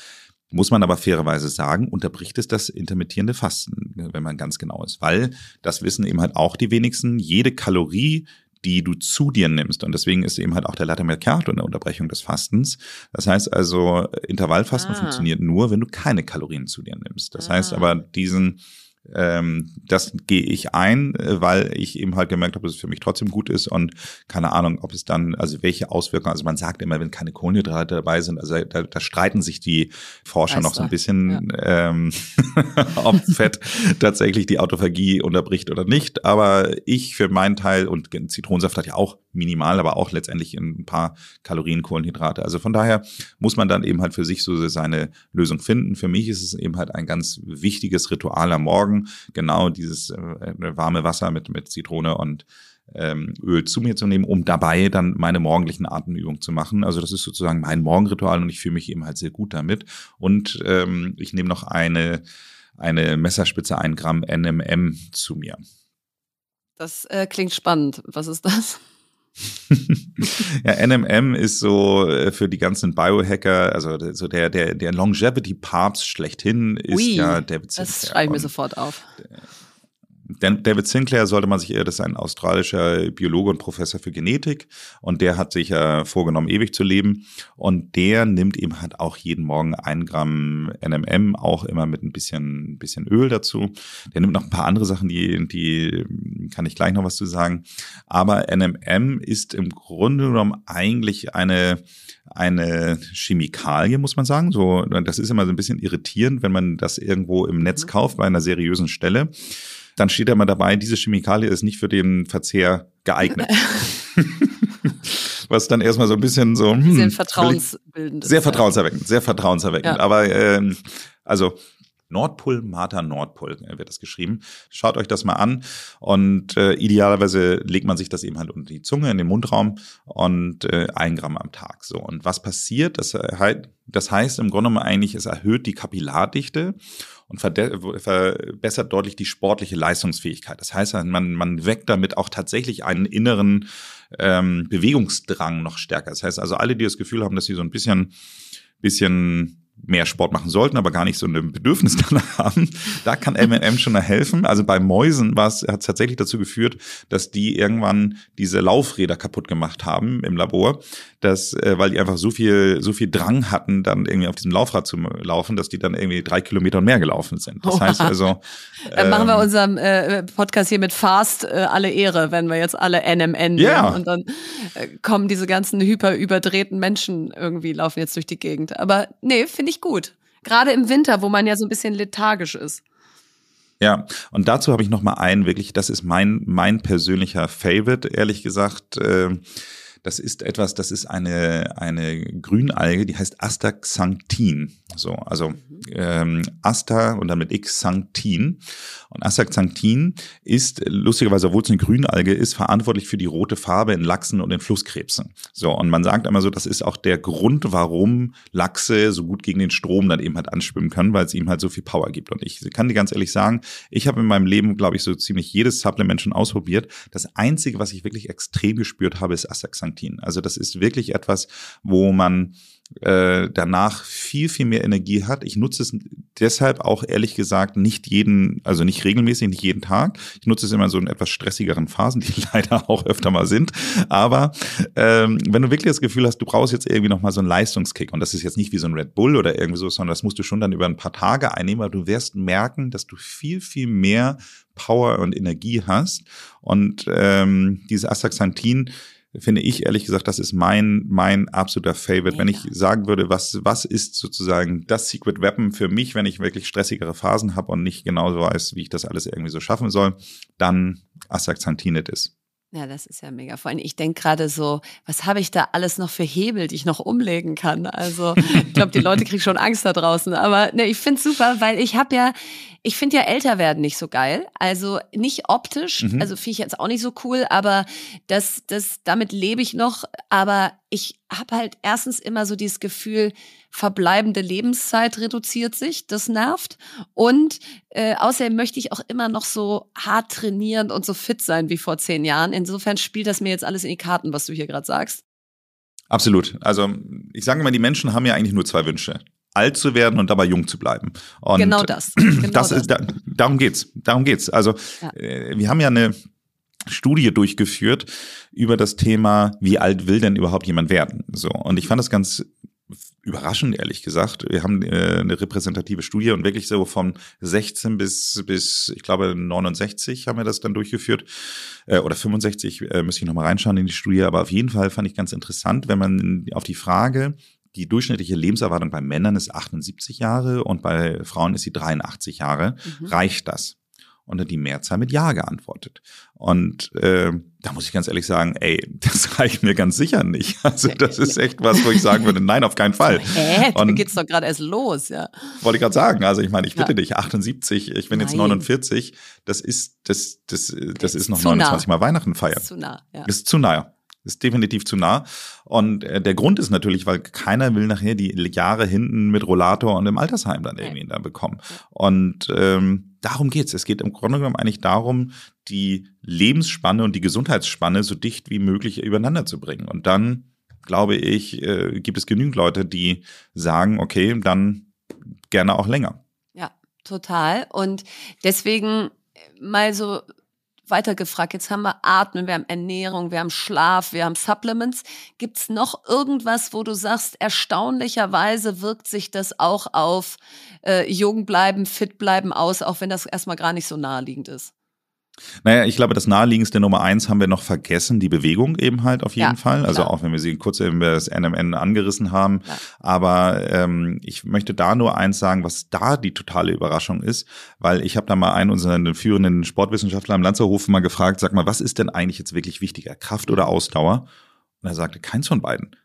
muss man aber fairerweise sagen, unterbricht es das intermittierende Fasten, wenn man ganz genau ist. Weil, das wissen eben halt auch die wenigsten, jede Kalorie, die du zu dir nimmst. Und deswegen ist eben halt auch der Latte Mercato eine Unterbrechung des Fastens. Das heißt also, Intervallfasten ah. funktioniert nur, wenn du keine Kalorien zu dir nimmst. Das ah. heißt aber, diesen ähm, das gehe ich ein, äh, weil ich eben halt gemerkt habe, dass es für mich trotzdem gut ist und keine Ahnung, ob es dann, also welche Auswirkungen, also man sagt immer, wenn keine Kohlenhydrate dabei sind, also da, da streiten sich die Forscher weißt noch so ein bisschen, ja. ähm, *laughs* ob Fett tatsächlich die Autophagie unterbricht oder nicht. Aber ich für meinen Teil und Zitronensaft hat ja auch minimal, aber auch letztendlich ein paar Kalorien Kohlenhydrate. Also von daher muss man dann eben halt für sich so seine Lösung finden. Für mich ist es eben halt ein ganz wichtiges Ritual am Morgen Morgen genau dieses äh, warme Wasser mit, mit Zitrone und ähm, Öl zu mir zu nehmen, um dabei dann meine morgendlichen Atemübungen zu machen. Also das ist sozusagen mein Morgenritual und ich fühle mich eben halt sehr gut damit. Und ähm, ich nehme noch eine, eine Messerspitze, ein Gramm NMM zu mir. Das äh, klingt spannend. Was ist das? *laughs* ja, NMM ist so äh, für die ganzen Biohacker, also so der, der, der Longevity-Papst schlechthin ist Ui, ja David Sinclair. Das schreibe ich mir sofort auf. David Sinclair sollte man sich eher, das ist ein australischer Biologe und Professor für Genetik und der hat sich ja vorgenommen, ewig zu leben und der nimmt eben halt auch jeden Morgen ein Gramm NMM, auch immer mit ein bisschen, bisschen Öl dazu. Der nimmt noch ein paar andere Sachen, die, die kann ich gleich noch was zu sagen. Aber NMM ist im Grunde genommen eigentlich eine, eine Chemikalie, muss man sagen. So, das ist immer so ein bisschen irritierend, wenn man das irgendwo im Netz mhm. kauft bei einer seriösen Stelle. Dann steht da mal dabei, diese Chemikalie ist nicht für den Verzehr geeignet. *laughs* *laughs* Was dann erstmal so ein bisschen so. Hm, sehr vertrauensbildend. Sehr vertrauenserweckend, sehr vertrauenserweckend. Ja. Aber ähm, also Nordpol, Martha Nordpol wird das geschrieben. Schaut euch das mal an und äh, idealerweise legt man sich das eben halt unter die Zunge in den Mundraum und äh, ein Gramm am Tag. So und was passiert? Das, halt, das heißt im Grunde genommen eigentlich, es erhöht die Kapillarddichte und verbessert deutlich die sportliche Leistungsfähigkeit. Das heißt, man, man weckt damit auch tatsächlich einen inneren ähm, Bewegungsdrang noch stärker. Das heißt also, alle, die das Gefühl haben, dass sie so ein bisschen, bisschen mehr Sport machen sollten, aber gar nicht so ein Bedürfnis *laughs* danach haben. Da kann M&M schon helfen. Also bei Mäusen war es, hat es tatsächlich dazu geführt, dass die irgendwann diese Laufräder kaputt gemacht haben im Labor, dass, äh, weil die einfach so viel, so viel Drang hatten, dann irgendwie auf diesem Laufrad zu laufen, dass die dann irgendwie drei Kilometer und mehr gelaufen sind. Das heißt also. *laughs* Dann machen wir ähm, unserem äh, Podcast hier mit Fast äh, alle Ehre, wenn wir jetzt alle NMN ja. und dann äh, kommen diese ganzen hyper überdrehten Menschen irgendwie laufen jetzt durch die Gegend. Aber nee, finde ich gut. Gerade im Winter, wo man ja so ein bisschen lethargisch ist. Ja, und dazu habe ich noch mal einen wirklich, das ist mein mein persönlicher Favorite, ehrlich gesagt. Äh, das ist etwas, das ist eine, eine Grünalge, die heißt Astaxanthin. So, also ähm, Asta und dann mit X Xanthin. Und Astaxanthin ist lustigerweise, obwohl es eine Grünalge ist, verantwortlich für die rote Farbe in Lachsen und in Flusskrebsen. So, und man sagt immer so, das ist auch der Grund, warum Lachse so gut gegen den Strom dann eben halt anschwimmen können, weil es ihm halt so viel Power gibt. Und ich kann dir ganz ehrlich sagen, ich habe in meinem Leben, glaube ich, so ziemlich jedes Supplement schon ausprobiert. Das Einzige, was ich wirklich extrem gespürt habe, ist Astaxanthin. Also das ist wirklich etwas, wo man äh, danach viel, viel mehr Energie hat. Ich nutze es deshalb auch ehrlich gesagt nicht jeden, also nicht regelmäßig, nicht jeden Tag. Ich nutze es immer so in etwas stressigeren Phasen, die *laughs* leider auch öfter mal sind. Aber ähm, wenn du wirklich das Gefühl hast, du brauchst jetzt irgendwie nochmal so einen Leistungskick und das ist jetzt nicht wie so ein Red Bull oder irgendwie so, sondern das musst du schon dann über ein paar Tage einnehmen, weil du wirst merken, dass du viel, viel mehr Power und Energie hast. Und ähm, diese Astaxanthin finde ich ehrlich gesagt, das ist mein, mein absoluter Favorite. Mega. Wenn ich sagen würde, was, was ist sozusagen das Secret Weapon für mich, wenn ich wirklich stressigere Phasen habe und nicht genauso weiß, wie ich das alles irgendwie so schaffen soll, dann Astaxanthin ist. Ja, das ist ja mega. Vor allem, ich denke gerade so, was habe ich da alles noch für Hebel, die ich noch umlegen kann? Also, ich glaube, die Leute kriegen schon Angst da draußen. Aber ne, ich finde es super, weil ich habe ja, ich finde ja älter werden nicht so geil. Also nicht optisch, mhm. also finde ich jetzt auch nicht so cool, aber das, das, damit lebe ich noch. Aber ich habe halt erstens immer so dieses Gefühl, verbleibende Lebenszeit reduziert sich, das nervt. Und äh, außerdem möchte ich auch immer noch so hart trainieren und so fit sein wie vor zehn Jahren. Insofern spielt das mir jetzt alles in die Karten, was du hier gerade sagst. Absolut. Also ich sage immer, die Menschen haben ja eigentlich nur zwei Wünsche alt zu werden und dabei jung zu bleiben. Und genau das. *clears throat* Genau das, das. Ist, da, darum geht's. Darum geht's. Also ja. äh, wir haben ja eine Studie durchgeführt über das Thema, wie alt will denn überhaupt jemand werden? So und ich fand das ganz überraschend, ehrlich gesagt. Wir haben äh, eine repräsentative Studie und wirklich so von 16 bis, bis ich glaube, 69 haben wir das dann durchgeführt. Äh, oder 65, äh, müsste ich nochmal reinschauen in die Studie. Aber auf jeden Fall fand ich ganz interessant, wenn man auf die Frage, die durchschnittliche Lebenserwartung bei Männern ist 78 Jahre und bei Frauen ist sie 83 Jahre. Mhm. Reicht das? Und dann die Mehrzahl mit Ja geantwortet. Und äh, da muss ich ganz ehrlich sagen, ey, *laughs* das reicht mir ganz sicher nicht. Also das ist echt was, wo ich sagen würde, nein, auf keinen Fall. *laughs* Hä? Da geht's doch gerade erst los, ja. Wollte ich gerade sagen. Also ich meine, ich bitte ja. dich, 78, ich bin nein. jetzt 49, das ist, das, das, das ist noch zu 29 nah. Mal Weihnachten feiern. Ist zu nah, ja. Ist zu nah ist definitiv zu nah. Und äh, der Grund ist natürlich, weil keiner will nachher die Jahre hinten mit Rollator und im Altersheim dann irgendwie da bekommen. Und ähm, darum geht's. Es geht im Grunde genommen eigentlich darum, die Lebensspanne und die Gesundheitsspanne so dicht wie möglich übereinander zu bringen. Und dann, glaube ich, äh, gibt es genügend Leute, die sagen, okay, dann gerne auch länger. Ja, total. Und deswegen mal so weitergefragt. Jetzt haben wir Atmen, wir haben Ernährung, wir haben Schlaf, wir haben Supplements. Gibt's noch irgendwas, wo du sagst, erstaunlicherweise wirkt sich das auch auf äh, jung bleiben, fit bleiben aus, auch wenn das erstmal gar nicht so naheliegend ist? Naja, ich glaube, das naheliegendste Nummer eins haben wir noch vergessen, die Bewegung eben halt auf jeden ja, Fall. Also klar. auch wenn wir sie kurz eben das NMN angerissen haben. Ja. Aber ähm, ich möchte da nur eins sagen, was da die totale Überraschung ist, weil ich habe da mal einen unserer führenden Sportwissenschaftler am Lanzerhof mal gefragt, sag mal, was ist denn eigentlich jetzt wirklich wichtiger, Kraft oder Ausdauer? Und er sagte, keins von beiden.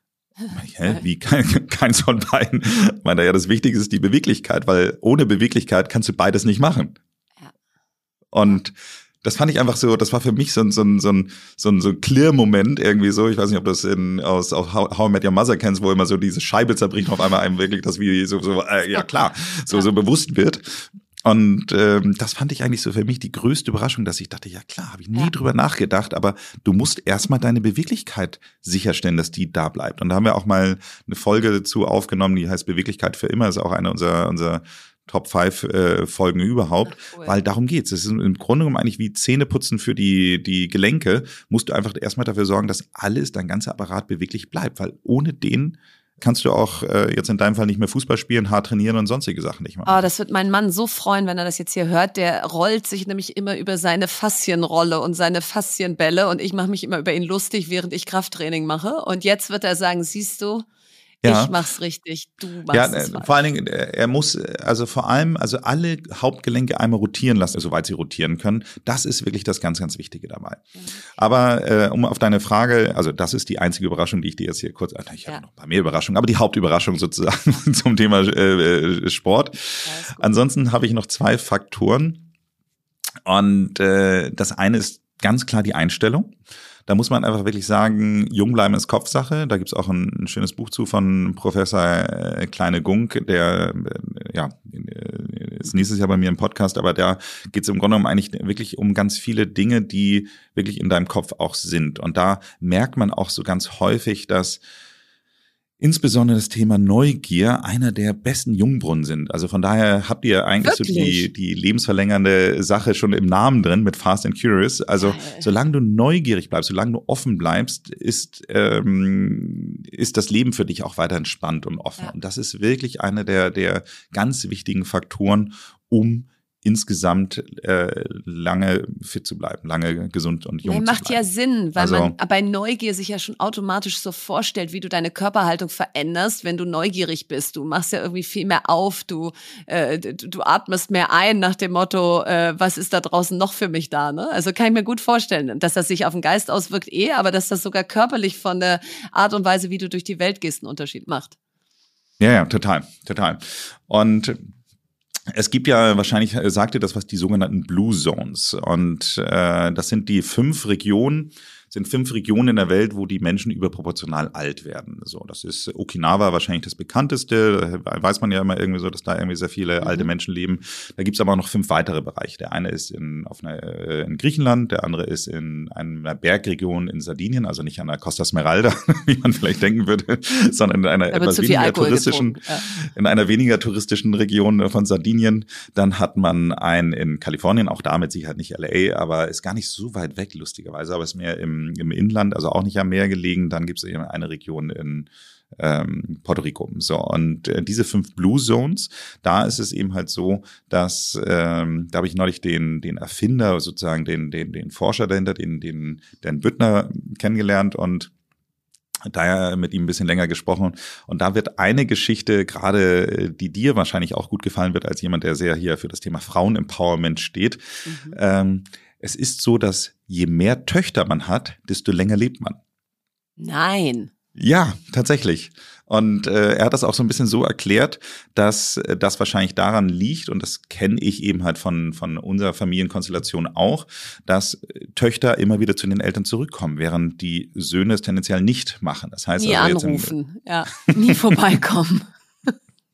Hä? *laughs* Wie kein, keins von beiden? Ich meine, ja, das Wichtigste ist die Beweglichkeit, weil ohne Beweglichkeit kannst du beides nicht machen. Ja. Und das fand ich einfach so, das war für mich so ein, so ein, so ein, so ein, so ein Clear-Moment irgendwie so. Ich weiß nicht, ob du das in, aus, aus How, I Met Your Mother kennst, wo immer so diese Scheibe zerbricht und auf einmal einem wirklich das wie so, so äh, ja klar, so, so bewusst wird. Und ähm, das fand ich eigentlich so für mich die größte Überraschung, dass ich dachte, ja klar, habe ich nie ja. drüber nachgedacht, aber du musst erstmal deine Beweglichkeit sicherstellen, dass die da bleibt. Und da haben wir auch mal eine Folge dazu aufgenommen, die heißt Beweglichkeit für immer, ist auch eine unserer, unserer Top 5 äh, Folgen überhaupt, cool. weil darum geht's. Es ist im Grunde genommen eigentlich wie Zähneputzen für die, die Gelenke. Musst du einfach erstmal dafür sorgen, dass alles, dein ganzer Apparat beweglich bleibt, weil ohne den kannst du auch äh, jetzt in deinem Fall nicht mehr Fußball spielen, hart trainieren und sonstige Sachen nicht machen. Oh, das wird mein Mann so freuen, wenn er das jetzt hier hört. Der rollt sich nämlich immer über seine Faszienrolle und seine Faszienbälle und ich mache mich immer über ihn lustig, während ich Krafttraining mache. Und jetzt wird er sagen, siehst du, ja. Ich mach's richtig, du machst ja, es falsch. Vor allen Dingen, äh, er muss also vor allem, also alle Hauptgelenke einmal rotieren lassen, soweit sie rotieren können. Das ist wirklich das ganz, ganz Wichtige dabei. Ja. Aber äh, um auf deine Frage, also das ist die einzige Überraschung, die ich dir jetzt hier kurz, ich habe noch ein paar mehr Überraschungen, aber die Hauptüberraschung sozusagen *laughs* zum Thema äh, äh Sport. Ansonsten habe ich noch zwei Faktoren. Und äh, das eine ist ganz klar die Einstellung. Da muss man einfach wirklich sagen, jung bleiben ist Kopfsache. Da gibt's auch ein, ein, schönes Buch zu von Professor äh, Kleine Gunk, der äh, ja äh, ist nächstes Jahr bei mir im Podcast, aber da geht's im Grunde genommen eigentlich wirklich um ganz viele Dinge, die wirklich in deinem Kopf auch sind. Und da merkt man auch so ganz häufig, dass insbesondere das Thema Neugier einer der besten Jungbrunnen sind. Also von daher habt ihr eigentlich Wirklich? so die, die lebensverlängernde Sache schon im Namen drin mit Fast and Curious. Also Geil. solange du neugierig bleibst, solange du offen bleibst, ist, ähm, ist das Leben für dich auch weiter entspannt und offen. Ja. Und das ist wirklich einer der, der ganz wichtigen Faktoren, um insgesamt äh, lange fit zu bleiben, lange gesund und jung nee, zu macht ja Sinn, weil also, man bei Neugier sich ja schon automatisch so vorstellt, wie du deine Körperhaltung veränderst, wenn du neugierig bist. Du machst ja irgendwie viel mehr auf, du, äh, du atmest mehr ein nach dem Motto, äh, was ist da draußen noch für mich da? Ne? Also kann ich mir gut vorstellen, dass das sich auf den Geist auswirkt eh, aber dass das sogar körperlich von der Art und Weise, wie du durch die Welt gehst, einen Unterschied macht. Ja, ja, total, total. Und es gibt ja wahrscheinlich, äh, sagt ihr das was, die sogenannten Blue Zones. Und äh, das sind die fünf Regionen, sind fünf Regionen in der Welt, wo die Menschen überproportional alt werden. So, das ist Okinawa wahrscheinlich das bekannteste. Da weiß man ja immer irgendwie so, dass da irgendwie sehr viele mhm. alte Menschen leben. Da gibt's aber noch fünf weitere Bereiche. Der eine ist in, auf einer, äh, in Griechenland, der andere ist in einer Bergregion in Sardinien, also nicht an der Costa Smeralda, *laughs* wie man vielleicht denken würde, *laughs* sondern in einer etwas weniger touristischen, ja. in einer weniger touristischen Region von Sardinien. Dann hat man einen in Kalifornien, auch damit sicher nicht LA, aber ist gar nicht so weit weg, lustigerweise, aber ist mehr im im, Inland, also auch nicht am Meer gelegen. Dann gibt es eben eine Region in ähm, Puerto Rico. So, und äh, diese fünf Blue Zones, da ist es eben halt so, dass ähm, da habe ich neulich den, den Erfinder, sozusagen den, den, den Forscher dahinter, den, den Dan Büttner kennengelernt und daher mit ihm ein bisschen länger gesprochen. Und da wird eine Geschichte, gerade äh, die dir wahrscheinlich auch gut gefallen wird, als jemand, der sehr hier für das Thema Frauenempowerment steht. Mhm. Ähm, es ist so, dass je mehr Töchter man hat, desto länger lebt man. Nein. Ja, tatsächlich. Und äh, er hat das auch so ein bisschen so erklärt, dass äh, das wahrscheinlich daran liegt, und das kenne ich eben halt von, von unserer Familienkonstellation auch, dass äh, Töchter immer wieder zu den Eltern zurückkommen, während die Söhne es tendenziell nicht machen. Das heißt Nie also anrufen, ja, *laughs* nie vorbeikommen.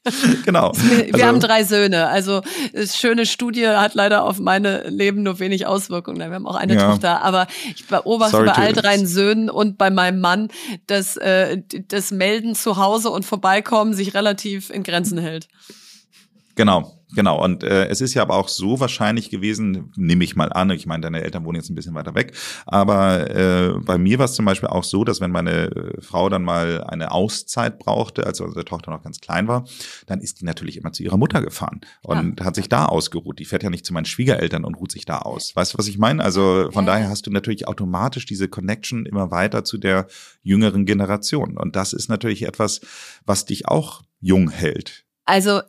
*laughs* genau. Wir also, haben drei Söhne. Also schöne Studie hat leider auf meine Leben nur wenig Auswirkungen. Wir haben auch eine ja. Tochter, aber ich beobachte Sorry bei all drei Söhnen und bei meinem Mann, dass äh, das Melden zu Hause und vorbeikommen sich relativ in Grenzen hält. Genau. Genau, und äh, es ist ja aber auch so wahrscheinlich gewesen, nehme ich mal an, ich meine, deine Eltern wohnen jetzt ein bisschen weiter weg, aber äh, bei mir war es zum Beispiel auch so, dass wenn meine äh, Frau dann mal eine Auszeit brauchte, als unsere Tochter noch ganz klein war, dann ist die natürlich immer zu ihrer Mutter gefahren und ja. hat sich da ausgeruht. Die fährt ja nicht zu meinen Schwiegereltern und ruht sich da aus. Weißt du, was ich meine? Also von ja. daher hast du natürlich automatisch diese Connection immer weiter zu der jüngeren Generation. Und das ist natürlich etwas, was dich auch jung hält. Also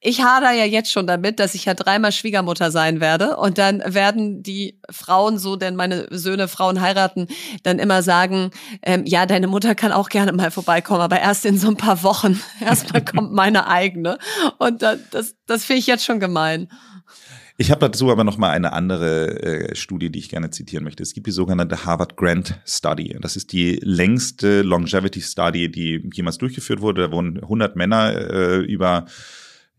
ich hader ja jetzt schon damit, dass ich ja dreimal Schwiegermutter sein werde und dann werden die Frauen so, denn meine Söhne Frauen heiraten, dann immer sagen, ähm, ja, deine Mutter kann auch gerne mal vorbeikommen, aber erst in so ein paar Wochen. *laughs* Erstmal kommt meine eigene und das, das, das finde ich jetzt schon gemein. Ich habe dazu aber noch mal eine andere äh, Studie, die ich gerne zitieren möchte. Es gibt die sogenannte Harvard Grant Study. Das ist die längste Longevity Study, die jemals durchgeführt wurde. Da wurden 100 Männer äh, über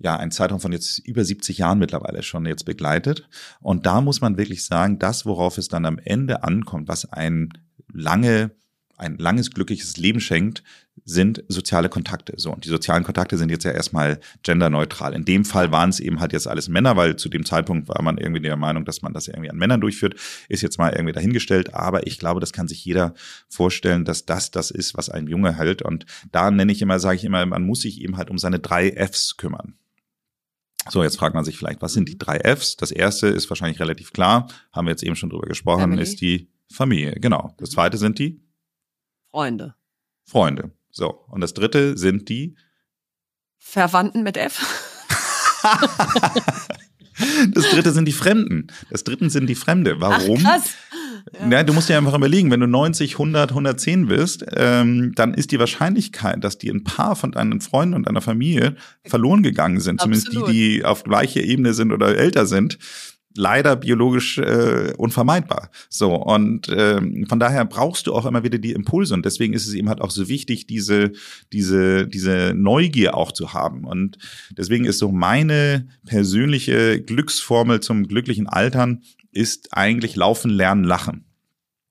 ja, ein Zeitraum von jetzt über 70 Jahren mittlerweile schon jetzt begleitet. Und da muss man wirklich sagen, das, worauf es dann am Ende ankommt, was ein lange, ein langes glückliches Leben schenkt, sind soziale Kontakte. So, und die sozialen Kontakte sind jetzt ja erstmal genderneutral. In dem Fall waren es eben halt jetzt alles Männer, weil zu dem Zeitpunkt war man irgendwie der Meinung, dass man das irgendwie an Männern durchführt, ist jetzt mal irgendwie dahingestellt. Aber ich glaube, das kann sich jeder vorstellen, dass das das ist, was ein Junge hält. Und da nenne ich immer, sage ich immer, man muss sich eben halt um seine drei Fs kümmern. So, jetzt fragt man sich vielleicht, was sind die drei Fs? Das erste ist wahrscheinlich relativ klar, haben wir jetzt eben schon drüber gesprochen, Family. ist die Familie. Genau. Das zweite sind die Freunde. Freunde. So. Und das dritte sind die Verwandten mit F. *laughs* das dritte sind die Fremden. Das dritte sind die Fremde. Warum? Ach, krass. Ja. ja. du musst dir einfach überlegen, wenn du 90, 100, 110 bist, ähm, dann ist die Wahrscheinlichkeit, dass die ein paar von deinen Freunden und deiner Familie verloren gegangen sind, Absolut. zumindest die, die auf gleicher Ebene sind oder älter sind, leider biologisch äh, unvermeidbar. So und ähm, von daher brauchst du auch immer wieder die Impulse und deswegen ist es eben halt auch so wichtig, diese diese diese Neugier auch zu haben und deswegen ist so meine persönliche Glücksformel zum glücklichen Altern ist eigentlich Laufen, Lernen, Lachen.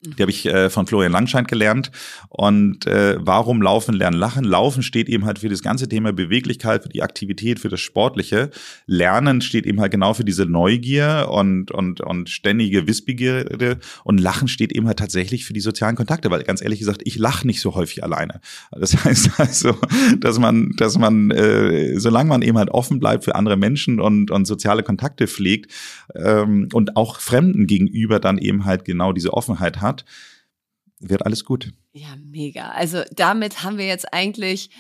Die habe ich äh, von Florian Langscheid gelernt. Und äh, warum Laufen, Lernen, Lachen? Laufen steht eben halt für das ganze Thema Beweglichkeit, für die Aktivität, für das Sportliche. Lernen steht eben halt genau für diese Neugier und, und, und ständige Wissbegierde. Und Lachen steht eben halt tatsächlich für die sozialen Kontakte, weil ganz ehrlich gesagt, ich lache nicht so häufig alleine. Das *laughs* heißt also, dass man, dass man, äh, solange man eben halt offen bleibt für andere Menschen und, und soziale Kontakte pflegt ähm, und auch Fremden gegenüber dann eben halt genau diese Offenheit hat, hat, wird alles gut. Ja, mega. Also damit haben wir jetzt eigentlich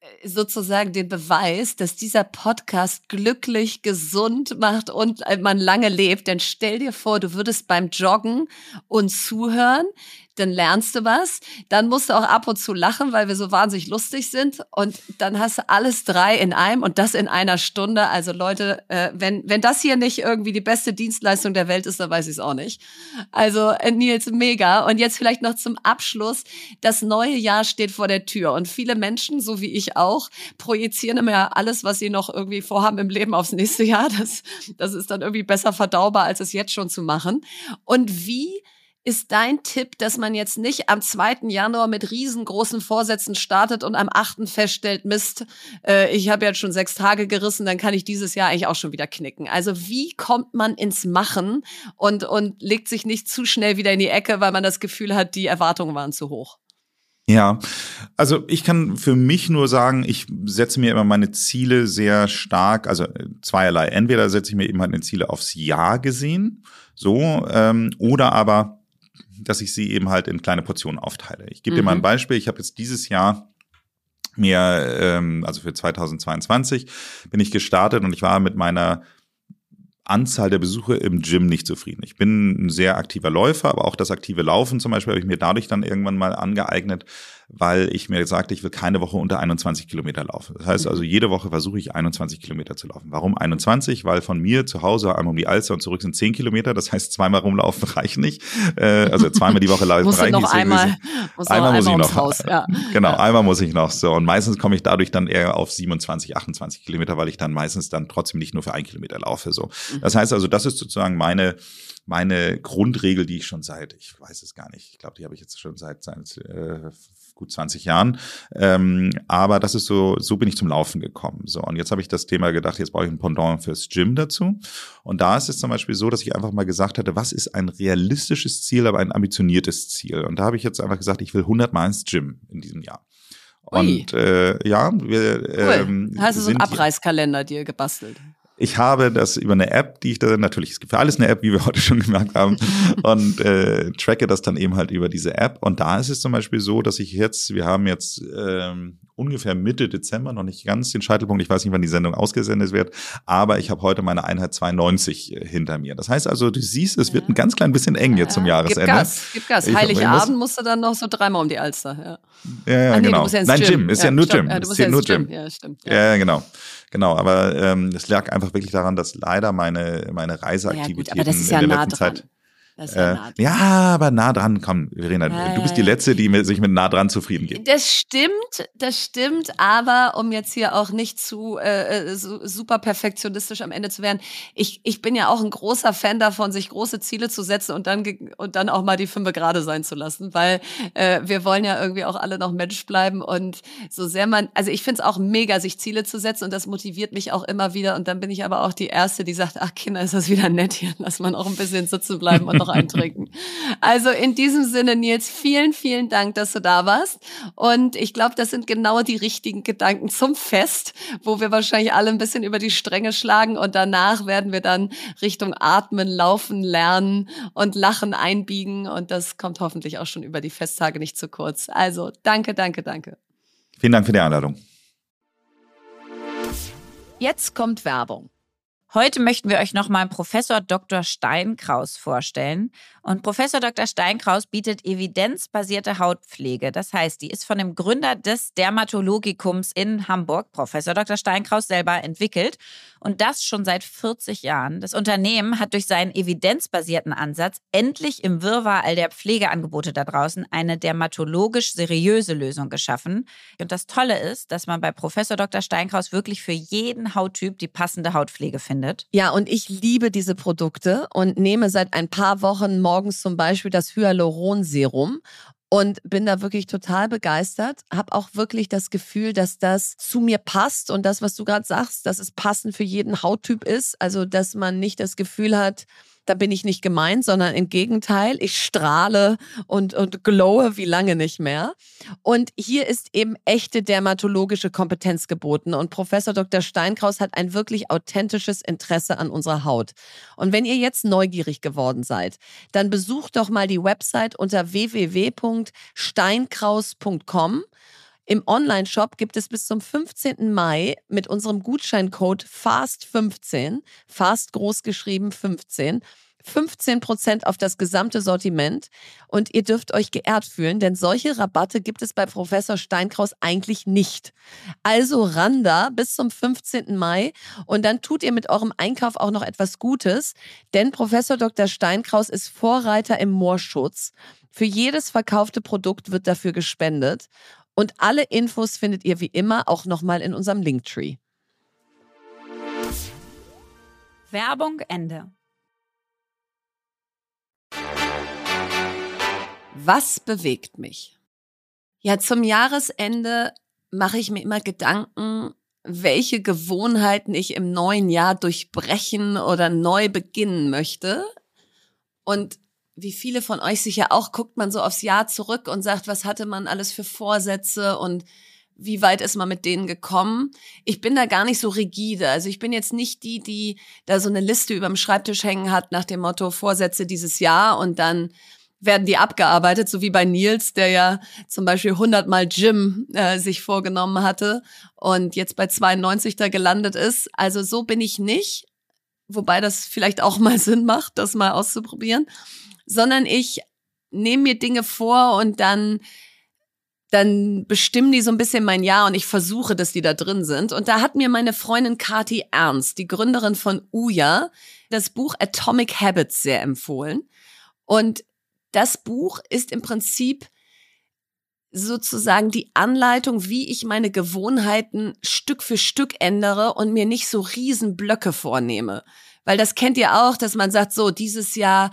äh, sozusagen den Beweis, dass dieser Podcast glücklich, gesund macht und äh, man lange lebt. Denn stell dir vor, du würdest beim Joggen uns zuhören dann lernst du was. Dann musst du auch ab und zu lachen, weil wir so wahnsinnig lustig sind. Und dann hast du alles drei in einem und das in einer Stunde. Also Leute, äh, wenn, wenn das hier nicht irgendwie die beste Dienstleistung der Welt ist, dann weiß ich es auch nicht. Also äh, Nils, mega. Und jetzt vielleicht noch zum Abschluss. Das neue Jahr steht vor der Tür. Und viele Menschen, so wie ich auch, projizieren immer alles, was sie noch irgendwie vorhaben im Leben aufs nächste Jahr. Das, das ist dann irgendwie besser verdaubar, als es jetzt schon zu machen. Und wie ist dein Tipp, dass man jetzt nicht am 2. Januar mit riesengroßen Vorsätzen startet und am 8. feststellt, Mist, äh, ich habe jetzt schon sechs Tage gerissen, dann kann ich dieses Jahr eigentlich auch schon wieder knicken. Also wie kommt man ins Machen und, und legt sich nicht zu schnell wieder in die Ecke, weil man das Gefühl hat, die Erwartungen waren zu hoch? Ja, also ich kann für mich nur sagen, ich setze mir immer meine Ziele sehr stark, also zweierlei. Entweder setze ich mir eben meine Ziele aufs Jahr gesehen, so, ähm, oder aber dass ich sie eben halt in kleine Portionen aufteile. Ich gebe mhm. dir mal ein mhm. Beispiel. Ich habe jetzt dieses Jahr mir, ähm, also für 2022, bin ich gestartet und ich war mit meiner Anzahl der Besuche im Gym nicht zufrieden. Ich bin ein sehr aktiver Läufer, aber auch das aktive Laufen zum Beispiel habe ich mir dadurch dann irgendwann mal angeeignet, weil ich mir sagte, ich will keine Woche unter 21 Kilometer laufen. Das heißt also, jede Woche versuche ich 21 Kilometer zu laufen. Warum 21? Weil von mir zu Hause einmal um die Alster und zurück sind 10 Kilometer. Das heißt, zweimal rumlaufen *laughs* reicht nicht. Äh, also zweimal die Woche laufen reicht nicht. Einmal, muss einmal muss ich noch. Haus, ja. *laughs* Genau, ja. einmal muss ich noch. So und meistens komme ich dadurch dann eher auf 27, 28 Kilometer, weil ich dann meistens dann trotzdem nicht nur für ein Kilometer laufe. So Das heißt also, das ist sozusagen meine meine Grundregel, die ich schon seit, ich weiß es gar nicht, ich glaube, die habe ich jetzt schon seit, seit äh, gut 20 Jahren. Ähm, aber das ist so, so bin ich zum Laufen gekommen. So, und jetzt habe ich das Thema gedacht, jetzt brauche ich ein Pendant fürs Gym dazu. Und da ist es zum Beispiel so, dass ich einfach mal gesagt hatte, was ist ein realistisches Ziel, aber ein ambitioniertes Ziel? Und da habe ich jetzt einfach gesagt, ich will 100 Mal ins Gym in diesem Jahr. Und äh, ja, wir cool. ähm, hast du so einen Abreißkalender dir gebastelt? Ich habe das über eine App, die ich da natürlich, es gibt für alles eine App, wie wir *laughs* heute schon gemerkt haben, *laughs* und äh, tracke das dann eben halt über diese App. Und da ist es zum Beispiel so, dass ich jetzt, wir haben jetzt ähm, ungefähr Mitte Dezember, noch nicht ganz den Scheitelpunkt, ich weiß nicht, wann die Sendung ausgesendet wird, aber ich habe heute meine Einheit 92 äh, hinter mir. Das heißt also, du siehst, es wird ein ganz klein bisschen eng jetzt zum Jahresende. Gib Gas, gib Gas. Heiligabend musst du dann noch so dreimal um die Alster. Ja, ja, ja nee, genau. Ja Nein, Gym. Ist ja, ja nur Gym. Ja, du musst ja nur Gym. Ja, stimmt. Ja, ja genau. Genau, aber ähm, es lag einfach wirklich daran, dass leider meine, meine Reiseaktivitäten ja, gut, in der letzten nah Zeit ja, äh, ja, aber nah dran, komm, Verena, ja, du bist die Letzte, die sich mit nah dran zufrieden gibt. Das stimmt, das stimmt, aber um jetzt hier auch nicht zu äh, äh super perfektionistisch am Ende zu werden, ich, ich bin ja auch ein großer Fan davon, sich große Ziele zu setzen und dann und dann auch mal die fünf gerade sein zu lassen, weil äh, wir wollen ja irgendwie auch alle noch Mensch bleiben und so sehr man, also ich finde es auch mega, sich Ziele zu setzen und das motiviert mich auch immer wieder und dann bin ich aber auch die Erste, die sagt, ach Kinder, ist das wieder nett hier, lass man auch ein bisschen sitzen bleiben und noch eintrinken. *laughs* Also in diesem Sinne, Nils, vielen, vielen Dank, dass du da warst. Und ich glaube, das sind genau die richtigen Gedanken zum Fest, wo wir wahrscheinlich alle ein bisschen über die Stränge schlagen und danach werden wir dann Richtung Atmen, Laufen, Lernen und Lachen einbiegen. Und das kommt hoffentlich auch schon über die Festtage nicht zu kurz. Also danke, danke, danke. Vielen Dank für die Einladung. Jetzt kommt Werbung. Heute möchten wir euch nochmal Professor Dr. Steinkraus vorstellen. Und Professor Dr. Steinkraus bietet evidenzbasierte Hautpflege. Das heißt, die ist von dem Gründer des Dermatologikums in Hamburg, Professor Dr. Steinkraus, selber entwickelt. Und das schon seit 40 Jahren. Das Unternehmen hat durch seinen evidenzbasierten Ansatz endlich im Wirrwarr all der Pflegeangebote da draußen eine dermatologisch seriöse Lösung geschaffen. Und das Tolle ist, dass man bei Professor Dr. Steinkraus wirklich für jeden Hauttyp die passende Hautpflege findet. Ja, und ich liebe diese Produkte und nehme seit ein paar Wochen morgens zum Beispiel das Hyaluronserum und bin da wirklich total begeistert. Habe auch wirklich das Gefühl, dass das zu mir passt und das, was du gerade sagst, dass es passend für jeden Hauttyp ist. Also, dass man nicht das Gefühl hat, da bin ich nicht gemeint, sondern im Gegenteil, ich strahle und, und glowe wie lange nicht mehr. Und hier ist eben echte dermatologische Kompetenz geboten. Und Professor Dr. Steinkraus hat ein wirklich authentisches Interesse an unserer Haut. Und wenn ihr jetzt neugierig geworden seid, dann besucht doch mal die Website unter www.steinkraus.com. Im Online-Shop gibt es bis zum 15. Mai mit unserem Gutscheincode FAST15, FAST großgeschrieben 15, 15% auf das gesamte Sortiment und ihr dürft euch geehrt fühlen, denn solche Rabatte gibt es bei Professor Steinkraus eigentlich nicht. Also Randa bis zum 15. Mai und dann tut ihr mit eurem Einkauf auch noch etwas Gutes, denn Professor Dr. Steinkraus ist Vorreiter im Moorschutz. Für jedes verkaufte Produkt wird dafür gespendet und alle Infos findet ihr wie immer auch nochmal in unserem Linktree. Werbung Ende. Was bewegt mich? Ja, zum Jahresende mache ich mir immer Gedanken, welche Gewohnheiten ich im neuen Jahr durchbrechen oder neu beginnen möchte. Und wie viele von euch sicher auch, guckt man so aufs Jahr zurück und sagt, was hatte man alles für Vorsätze und wie weit ist man mit denen gekommen? Ich bin da gar nicht so rigide. Also ich bin jetzt nicht die, die da so eine Liste über dem Schreibtisch hängen hat nach dem Motto Vorsätze dieses Jahr und dann werden die abgearbeitet, so wie bei Nils, der ja zum Beispiel 100 Mal Gym äh, sich vorgenommen hatte und jetzt bei 92 da gelandet ist. Also so bin ich nicht, wobei das vielleicht auch mal *laughs* Sinn macht, das mal auszuprobieren sondern ich nehme mir Dinge vor und dann dann bestimmen die so ein bisschen mein Jahr und ich versuche, dass die da drin sind. Und da hat mir meine Freundin Kati Ernst, die Gründerin von Uya, das Buch Atomic Habits sehr empfohlen. Und das Buch ist im Prinzip sozusagen die Anleitung, wie ich meine Gewohnheiten Stück für Stück ändere und mir nicht so Riesenblöcke vornehme. Weil das kennt ihr auch, dass man sagt, so, dieses Jahr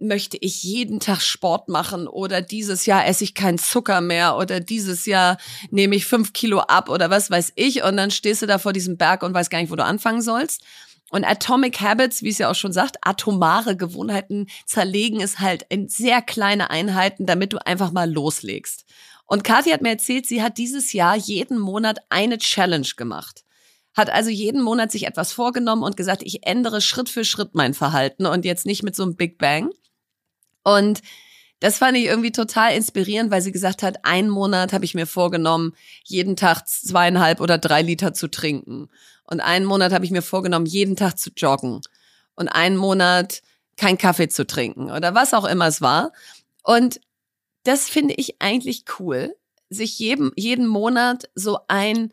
möchte ich jeden Tag Sport machen oder dieses Jahr esse ich keinen Zucker mehr oder dieses Jahr nehme ich fünf Kilo ab oder was weiß ich und dann stehst du da vor diesem Berg und weißt gar nicht, wo du anfangen sollst. Und Atomic Habits, wie es ja auch schon sagt, atomare Gewohnheiten zerlegen es halt in sehr kleine Einheiten, damit du einfach mal loslegst. Und Kathi hat mir erzählt, sie hat dieses Jahr jeden Monat eine Challenge gemacht. Hat also jeden Monat sich etwas vorgenommen und gesagt, ich ändere Schritt für Schritt mein Verhalten und jetzt nicht mit so einem Big Bang. Und das fand ich irgendwie total inspirierend, weil sie gesagt hat, einen Monat habe ich mir vorgenommen, jeden Tag zweieinhalb oder drei Liter zu trinken. Und einen Monat habe ich mir vorgenommen, jeden Tag zu joggen. Und einen Monat kein Kaffee zu trinken oder was auch immer es war. Und das finde ich eigentlich cool, sich jedem, jeden Monat so ein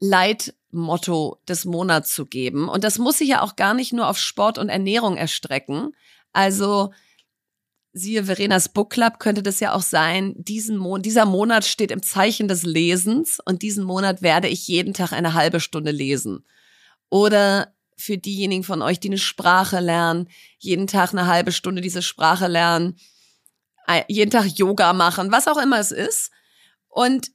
Leitmotto des Monats zu geben. Und das muss sich ja auch gar nicht nur auf Sport und Ernährung erstrecken. Also siehe Verenas Book Club, könnte das ja auch sein, diesen Mo dieser Monat steht im Zeichen des Lesens und diesen Monat werde ich jeden Tag eine halbe Stunde lesen. Oder für diejenigen von euch, die eine Sprache lernen, jeden Tag eine halbe Stunde diese Sprache lernen, jeden Tag Yoga machen, was auch immer es ist. Und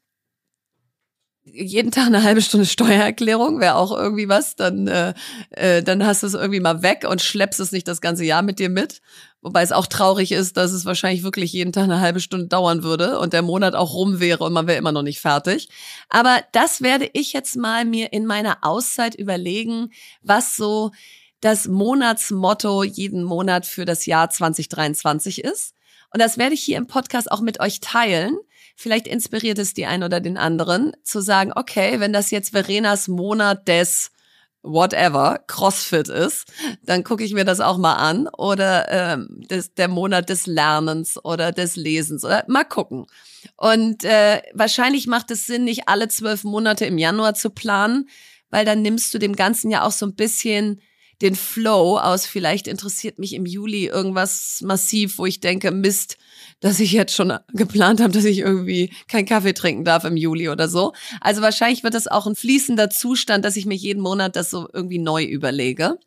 jeden Tag eine halbe Stunde Steuererklärung wäre auch irgendwie was, dann, äh, äh, dann hast du es irgendwie mal weg und schleppst es nicht das ganze Jahr mit dir mit. Wobei es auch traurig ist, dass es wahrscheinlich wirklich jeden Tag eine halbe Stunde dauern würde und der Monat auch rum wäre und man wäre immer noch nicht fertig. Aber das werde ich jetzt mal mir in meiner Auszeit überlegen, was so das Monatsmotto jeden Monat für das Jahr 2023 ist. Und das werde ich hier im Podcast auch mit euch teilen. Vielleicht inspiriert es die einen oder den anderen zu sagen, okay, wenn das jetzt Verenas Monat des whatever, CrossFit ist, dann gucke ich mir das auch mal an. Oder ähm, des, der Monat des Lernens oder des Lesens. Oder mal gucken. Und äh, wahrscheinlich macht es Sinn, nicht alle zwölf Monate im Januar zu planen, weil dann nimmst du dem Ganzen ja auch so ein bisschen den Flow aus, vielleicht interessiert mich im Juli irgendwas massiv, wo ich denke, Mist, dass ich jetzt schon geplant habe, dass ich irgendwie keinen Kaffee trinken darf im Juli oder so. Also wahrscheinlich wird das auch ein fließender Zustand, dass ich mir jeden Monat das so irgendwie neu überlege.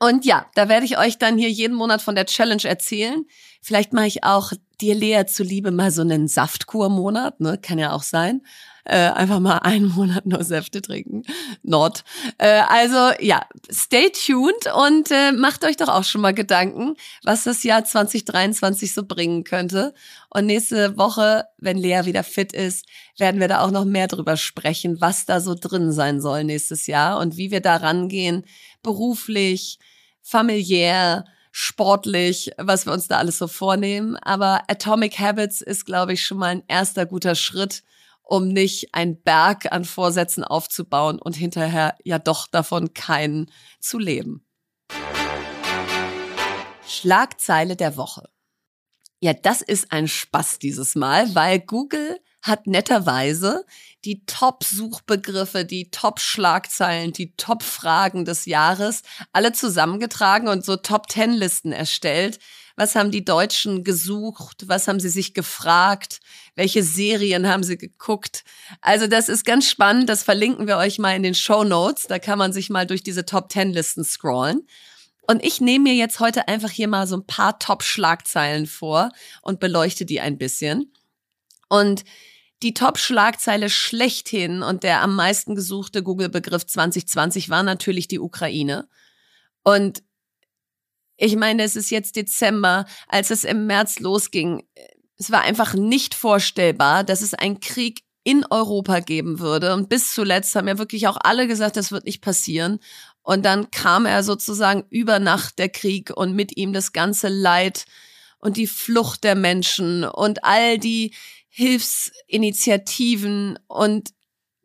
Und ja, da werde ich euch dann hier jeden Monat von der Challenge erzählen. Vielleicht mache ich auch dir Lea zuliebe mal so einen Saftkur-Monat, ne? Kann ja auch sein äh, einfach mal einen Monat nur Säfte trinken. Not. Äh, also ja, stay tuned und äh, macht euch doch auch schon mal Gedanken, was das Jahr 2023 so bringen könnte. Und nächste Woche, wenn Lea wieder fit ist, werden wir da auch noch mehr drüber sprechen, was da so drin sein soll nächstes Jahr und wie wir da rangehen, beruflich, familiär, sportlich, was wir uns da alles so vornehmen. Aber Atomic Habits ist, glaube ich, schon mal ein erster guter Schritt, um nicht ein Berg an Vorsätzen aufzubauen und hinterher ja doch davon keinen zu leben. Schlagzeile der Woche. Ja, das ist ein Spaß dieses Mal, weil Google hat netterweise die Top-Suchbegriffe, die Top-Schlagzeilen, die Top-Fragen des Jahres alle zusammengetragen und so Top-Ten-Listen erstellt, was haben die Deutschen gesucht? Was haben sie sich gefragt? Welche Serien haben sie geguckt? Also das ist ganz spannend. Das verlinken wir euch mal in den Show Notes. Da kann man sich mal durch diese Top Ten Listen scrollen. Und ich nehme mir jetzt heute einfach hier mal so ein paar Top-Schlagzeilen vor und beleuchte die ein bisschen. Und die Top-Schlagzeile schlechthin und der am meisten gesuchte Google-Begriff 2020 war natürlich die Ukraine. Und ich meine, es ist jetzt Dezember, als es im März losging. Es war einfach nicht vorstellbar, dass es einen Krieg in Europa geben würde. Und bis zuletzt haben ja wirklich auch alle gesagt, das wird nicht passieren. Und dann kam er sozusagen über Nacht der Krieg und mit ihm das ganze Leid und die Flucht der Menschen und all die Hilfsinitiativen und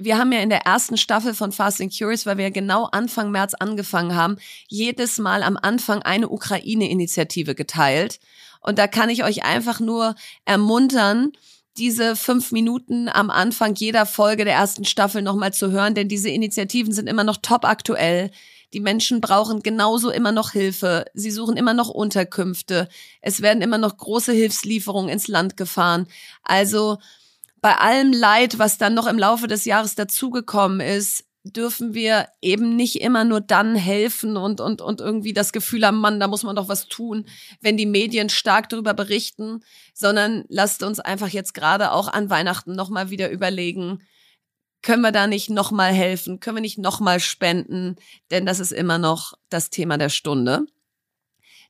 wir haben ja in der ersten Staffel von Fast and Curious, weil wir ja genau Anfang März angefangen haben, jedes Mal am Anfang eine Ukraine-Initiative geteilt. Und da kann ich euch einfach nur ermuntern, diese fünf Minuten am Anfang jeder Folge der ersten Staffel nochmal zu hören, denn diese Initiativen sind immer noch top aktuell. Die Menschen brauchen genauso immer noch Hilfe. Sie suchen immer noch Unterkünfte. Es werden immer noch große Hilfslieferungen ins Land gefahren. Also bei allem Leid, was dann noch im Laufe des Jahres dazugekommen ist, dürfen wir eben nicht immer nur dann helfen und, und, und irgendwie das Gefühl haben, Mann, da muss man doch was tun, wenn die Medien stark darüber berichten, sondern lasst uns einfach jetzt gerade auch an Weihnachten nochmal wieder überlegen, können wir da nicht nochmal helfen? Können wir nicht nochmal spenden? Denn das ist immer noch das Thema der Stunde.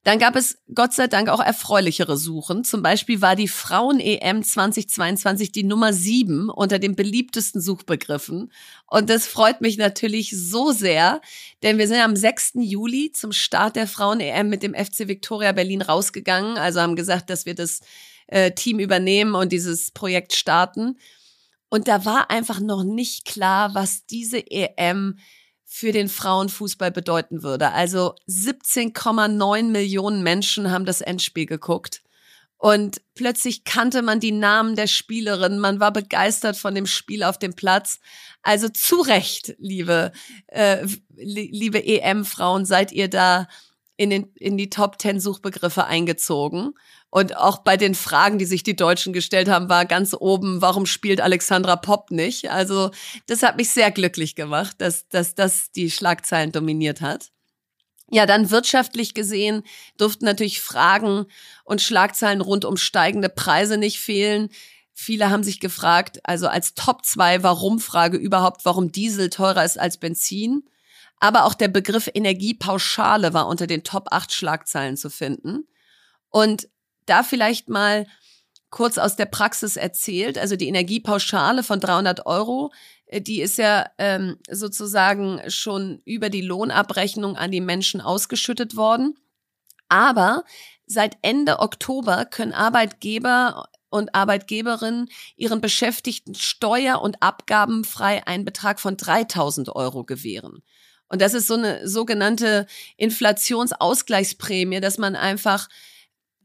Dann gab es Gott sei Dank auch erfreulichere Suchen. Zum Beispiel war die Frauen-EM 2022 die Nummer sieben unter den beliebtesten Suchbegriffen. Und das freut mich natürlich so sehr, denn wir sind am 6. Juli zum Start der Frauen-EM mit dem FC Victoria Berlin rausgegangen. Also haben gesagt, dass wir das äh, Team übernehmen und dieses Projekt starten. Und da war einfach noch nicht klar, was diese EM für den Frauenfußball bedeuten würde. Also 17,9 Millionen Menschen haben das Endspiel geguckt. Und plötzlich kannte man die Namen der Spielerinnen, man war begeistert von dem Spiel auf dem Platz. Also zu Recht, liebe, äh, liebe EM-Frauen, seid ihr da in, den, in die Top Ten Suchbegriffe eingezogen. Und auch bei den Fragen, die sich die Deutschen gestellt haben, war ganz oben, warum spielt Alexandra Popp nicht? Also das hat mich sehr glücklich gemacht, dass, dass das die Schlagzeilen dominiert hat. Ja, dann wirtschaftlich gesehen durften natürlich Fragen und Schlagzeilen rund um steigende Preise nicht fehlen. Viele haben sich gefragt, also als Top 2 Warum-Frage überhaupt, warum Diesel teurer ist als Benzin. Aber auch der Begriff Energiepauschale war unter den Top 8 Schlagzeilen zu finden. Und da vielleicht mal kurz aus der Praxis erzählt. Also die Energiepauschale von 300 Euro, äh, die ist ja ähm, sozusagen schon über die Lohnabrechnung an die Menschen ausgeschüttet worden. Aber seit Ende Oktober können Arbeitgeber und Arbeitgeberinnen ihren Beschäftigten steuer- und abgabenfrei einen Betrag von 3000 Euro gewähren. Und das ist so eine sogenannte Inflationsausgleichsprämie, dass man einfach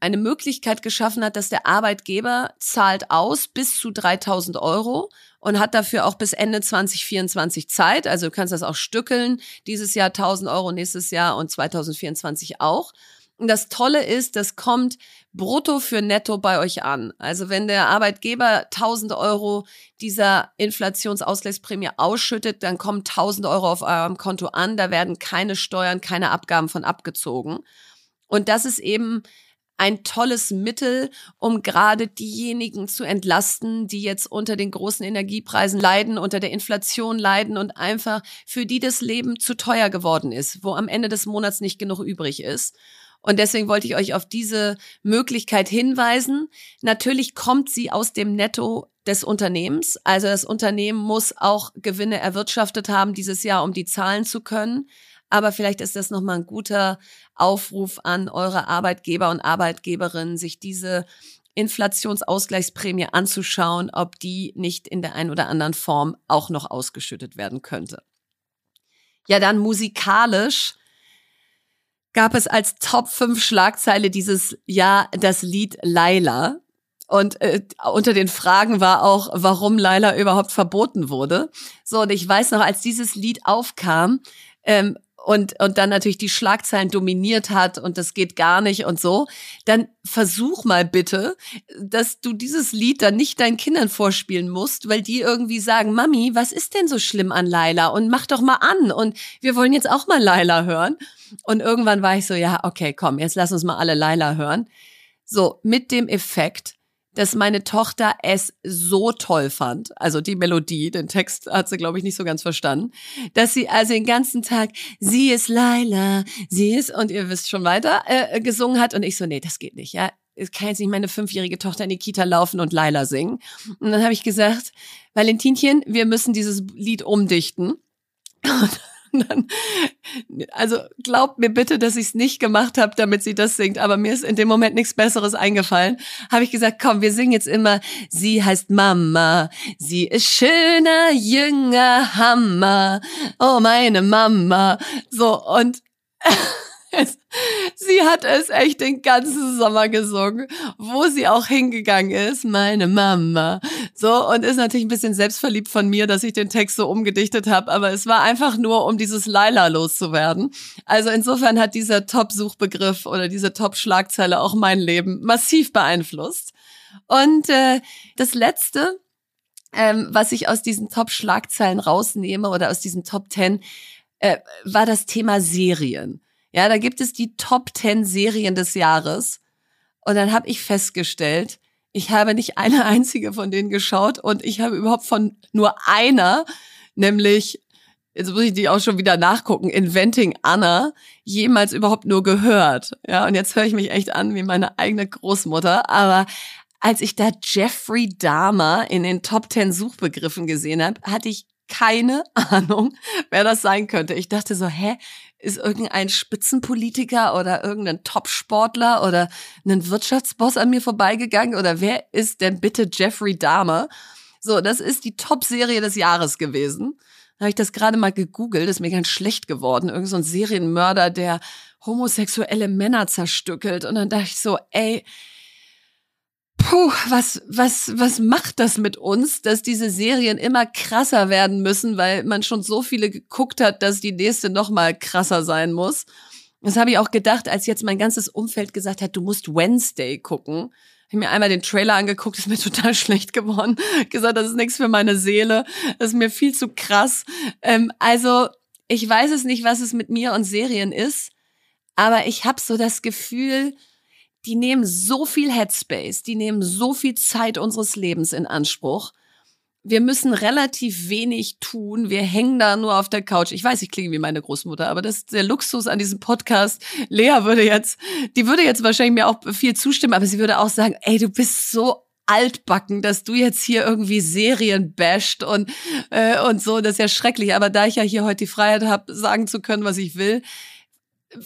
eine Möglichkeit geschaffen hat, dass der Arbeitgeber zahlt aus bis zu 3000 Euro und hat dafür auch bis Ende 2024 Zeit. Also du kannst das auch stückeln. Dieses Jahr 1000 Euro, nächstes Jahr und 2024 auch. Und das Tolle ist, das kommt brutto für netto bei euch an. Also wenn der Arbeitgeber 1000 Euro dieser Inflationsausgleichsprämie ausschüttet, dann kommen 1000 Euro auf eurem Konto an. Da werden keine Steuern, keine Abgaben von abgezogen. Und das ist eben ein tolles Mittel, um gerade diejenigen zu entlasten, die jetzt unter den großen Energiepreisen leiden, unter der Inflation leiden und einfach für die das Leben zu teuer geworden ist, wo am Ende des Monats nicht genug übrig ist. Und deswegen wollte ich euch auf diese Möglichkeit hinweisen. Natürlich kommt sie aus dem Netto des Unternehmens. Also das Unternehmen muss auch Gewinne erwirtschaftet haben dieses Jahr, um die zahlen zu können. Aber vielleicht ist das nochmal ein guter Aufruf an eure Arbeitgeber und Arbeitgeberinnen, sich diese Inflationsausgleichsprämie anzuschauen, ob die nicht in der einen oder anderen Form auch noch ausgeschüttet werden könnte. Ja, dann musikalisch gab es als Top 5 Schlagzeile dieses Jahr das Lied Laila. Und äh, unter den Fragen war auch, warum Laila überhaupt verboten wurde. So, und ich weiß noch, als dieses Lied aufkam, ähm, und, und dann natürlich die Schlagzeilen dominiert hat und das geht gar nicht und so, dann versuch mal bitte, dass du dieses Lied dann nicht deinen Kindern vorspielen musst, weil die irgendwie sagen, Mami, was ist denn so schlimm an Laila? Und mach doch mal an und wir wollen jetzt auch mal Laila hören. Und irgendwann war ich so, ja, okay, komm, jetzt lass uns mal alle Laila hören. So, mit dem Effekt, dass meine Tochter es so toll fand, also die Melodie, den Text hat sie, glaube ich, nicht so ganz verstanden, dass sie also den ganzen Tag, sie ist Laila, sie ist, und ihr wisst schon weiter, äh, gesungen hat. Und ich so, nee, das geht nicht, ja. Ich kann jetzt nicht meine fünfjährige Tochter in die Kita laufen und Laila singen. Und dann habe ich gesagt, Valentinchen, wir müssen dieses Lied umdichten. Und dann, also glaubt mir bitte, dass ich es nicht gemacht habe, damit sie das singt, aber mir ist in dem Moment nichts Besseres eingefallen. Habe ich gesagt, komm, wir singen jetzt immer, sie heißt Mama, sie ist schöner, jünger, Hammer, oh meine Mama. So, und *laughs* sie hat es echt den ganzen Sommer gesungen, wo sie auch hingegangen ist, meine Mama. So, und ist natürlich ein bisschen selbstverliebt von mir, dass ich den Text so umgedichtet habe, aber es war einfach nur, um dieses Laila loszuwerden. Also insofern hat dieser Top-Suchbegriff oder diese Top-Schlagzeile auch mein Leben massiv beeinflusst. Und äh, das Letzte, ähm, was ich aus diesen Top-Schlagzeilen rausnehme oder aus diesen Top 10, äh, war das Thema Serien. Ja, da gibt es die Top 10 Serien des Jahres. Und dann habe ich festgestellt, ich habe nicht eine *laughs* einzige von denen geschaut und ich habe überhaupt von nur einer, nämlich, jetzt muss ich die auch schon wieder nachgucken, Inventing Anna, jemals überhaupt nur gehört. Ja, und jetzt höre ich mich echt an wie meine eigene Großmutter. Aber als ich da Jeffrey Dahmer in den Top 10 Suchbegriffen gesehen habe, hatte ich keine *laughs* Ahnung, wer das sein könnte. Ich dachte so, hä, ist irgendein Spitzenpolitiker oder irgendein Topsportler oder ein Wirtschaftsboss an mir vorbeigegangen oder wer ist denn bitte Jeffrey Dahmer? So, das ist die Top-Serie des Jahres gewesen. Da habe ich das gerade mal gegoogelt, ist mir ganz schlecht geworden. Irgend so ein Serienmörder, der homosexuelle Männer zerstückelt. Und dann dachte ich so, ey, puh, was, was, was macht das mit uns, dass diese Serien immer krasser werden müssen, weil man schon so viele geguckt hat, dass die nächste noch mal krasser sein muss. Das habe ich auch gedacht, als jetzt mein ganzes Umfeld gesagt hat, du musst Wednesday gucken. Ich mir einmal den Trailer angeguckt, ist mir *laughs* total schlecht geworden. gesagt, das ist nichts für meine Seele. Das ist mir viel zu krass. Ähm, also, ich weiß es nicht, was es mit mir und Serien ist, aber ich habe so das Gefühl, die nehmen so viel Headspace, die nehmen so viel Zeit unseres Lebens in Anspruch. Wir müssen relativ wenig tun. Wir hängen da nur auf der Couch. Ich weiß, ich klinge wie meine Großmutter, aber das ist der Luxus an diesem Podcast. Lea würde jetzt, die würde jetzt wahrscheinlich mir auch viel zustimmen, aber sie würde auch sagen, ey, du bist so altbacken, dass du jetzt hier irgendwie Serien basht und äh, und so, das ist ja schrecklich. Aber da ich ja hier heute die Freiheit habe, sagen zu können, was ich will,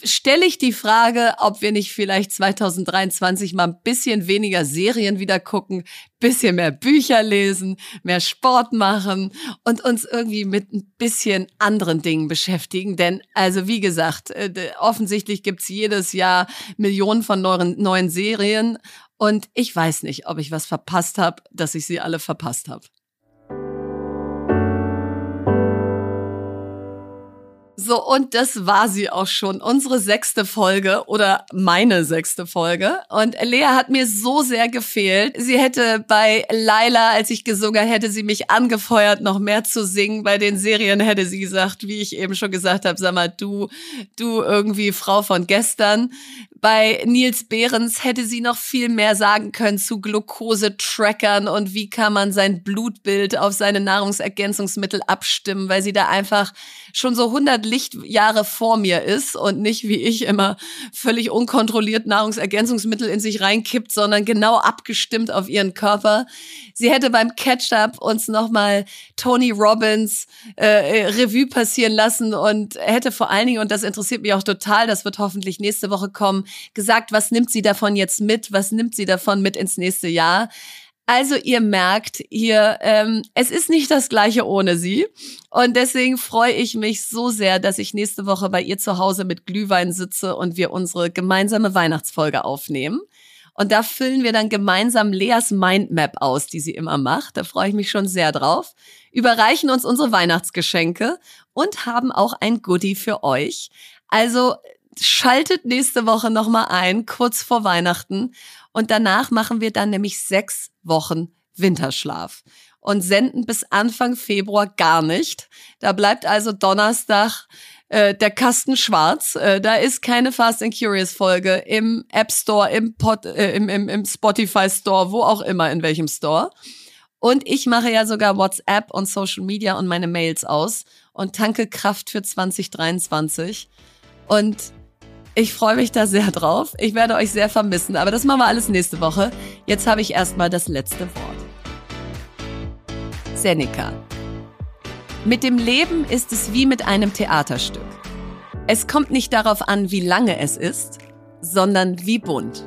stelle ich die Frage, ob wir nicht vielleicht 2023 mal ein bisschen weniger Serien wieder gucken, bisschen mehr Bücher lesen, mehr Sport machen und uns irgendwie mit ein bisschen anderen Dingen beschäftigen. Denn, also wie gesagt, äh, offensichtlich gibt's jedes Jahr Millionen von neuen, neuen Serien und ich weiß nicht, ob ich was verpasst habe, dass ich sie alle verpasst habe. So, und das war sie auch schon. Unsere sechste Folge oder meine sechste Folge. Und Lea hat mir so sehr gefehlt. Sie hätte bei Laila, als ich gesungen hätte sie mich angefeuert, noch mehr zu singen. Bei den Serien hätte sie gesagt, wie ich eben schon gesagt habe, sag mal, du, du irgendwie Frau von gestern. Bei Nils Behrens hätte sie noch viel mehr sagen können zu Glucose-Trackern und wie kann man sein Blutbild auf seine Nahrungsergänzungsmittel abstimmen, weil sie da einfach schon so 100 Lichtjahre vor mir ist und nicht wie ich immer völlig unkontrolliert Nahrungsergänzungsmittel in sich reinkippt, sondern genau abgestimmt auf ihren Körper. Sie hätte beim Catch-up uns nochmal Tony Robbins äh, Revue passieren lassen und hätte vor allen Dingen, und das interessiert mich auch total, das wird hoffentlich nächste Woche kommen, gesagt, was nimmt sie davon jetzt mit, was nimmt sie davon mit ins nächste Jahr. Also ihr merkt hier, ähm, es ist nicht das gleiche ohne sie. Und deswegen freue ich mich so sehr, dass ich nächste Woche bei ihr zu Hause mit Glühwein sitze und wir unsere gemeinsame Weihnachtsfolge aufnehmen. Und da füllen wir dann gemeinsam Leas Mindmap aus, die sie immer macht. Da freue ich mich schon sehr drauf. Überreichen uns unsere Weihnachtsgeschenke und haben auch ein Goodie für euch. Also schaltet nächste Woche nochmal ein, kurz vor Weihnachten. Und danach machen wir dann nämlich sechs Wochen Winterschlaf und senden bis Anfang Februar gar nicht. Da bleibt also Donnerstag äh, der Kasten schwarz. Äh, da ist keine Fast and Curious Folge im App Store, im, Pod, äh, im, im, im Spotify Store, wo auch immer, in welchem Store. Und ich mache ja sogar WhatsApp und Social Media und meine Mails aus und tanke Kraft für 2023. Und ich freue mich da sehr drauf. Ich werde euch sehr vermissen, aber das machen wir alles nächste Woche. Jetzt habe ich erstmal das letzte Wort. Seneca. Mit dem Leben ist es wie mit einem Theaterstück. Es kommt nicht darauf an, wie lange es ist, sondern wie bunt.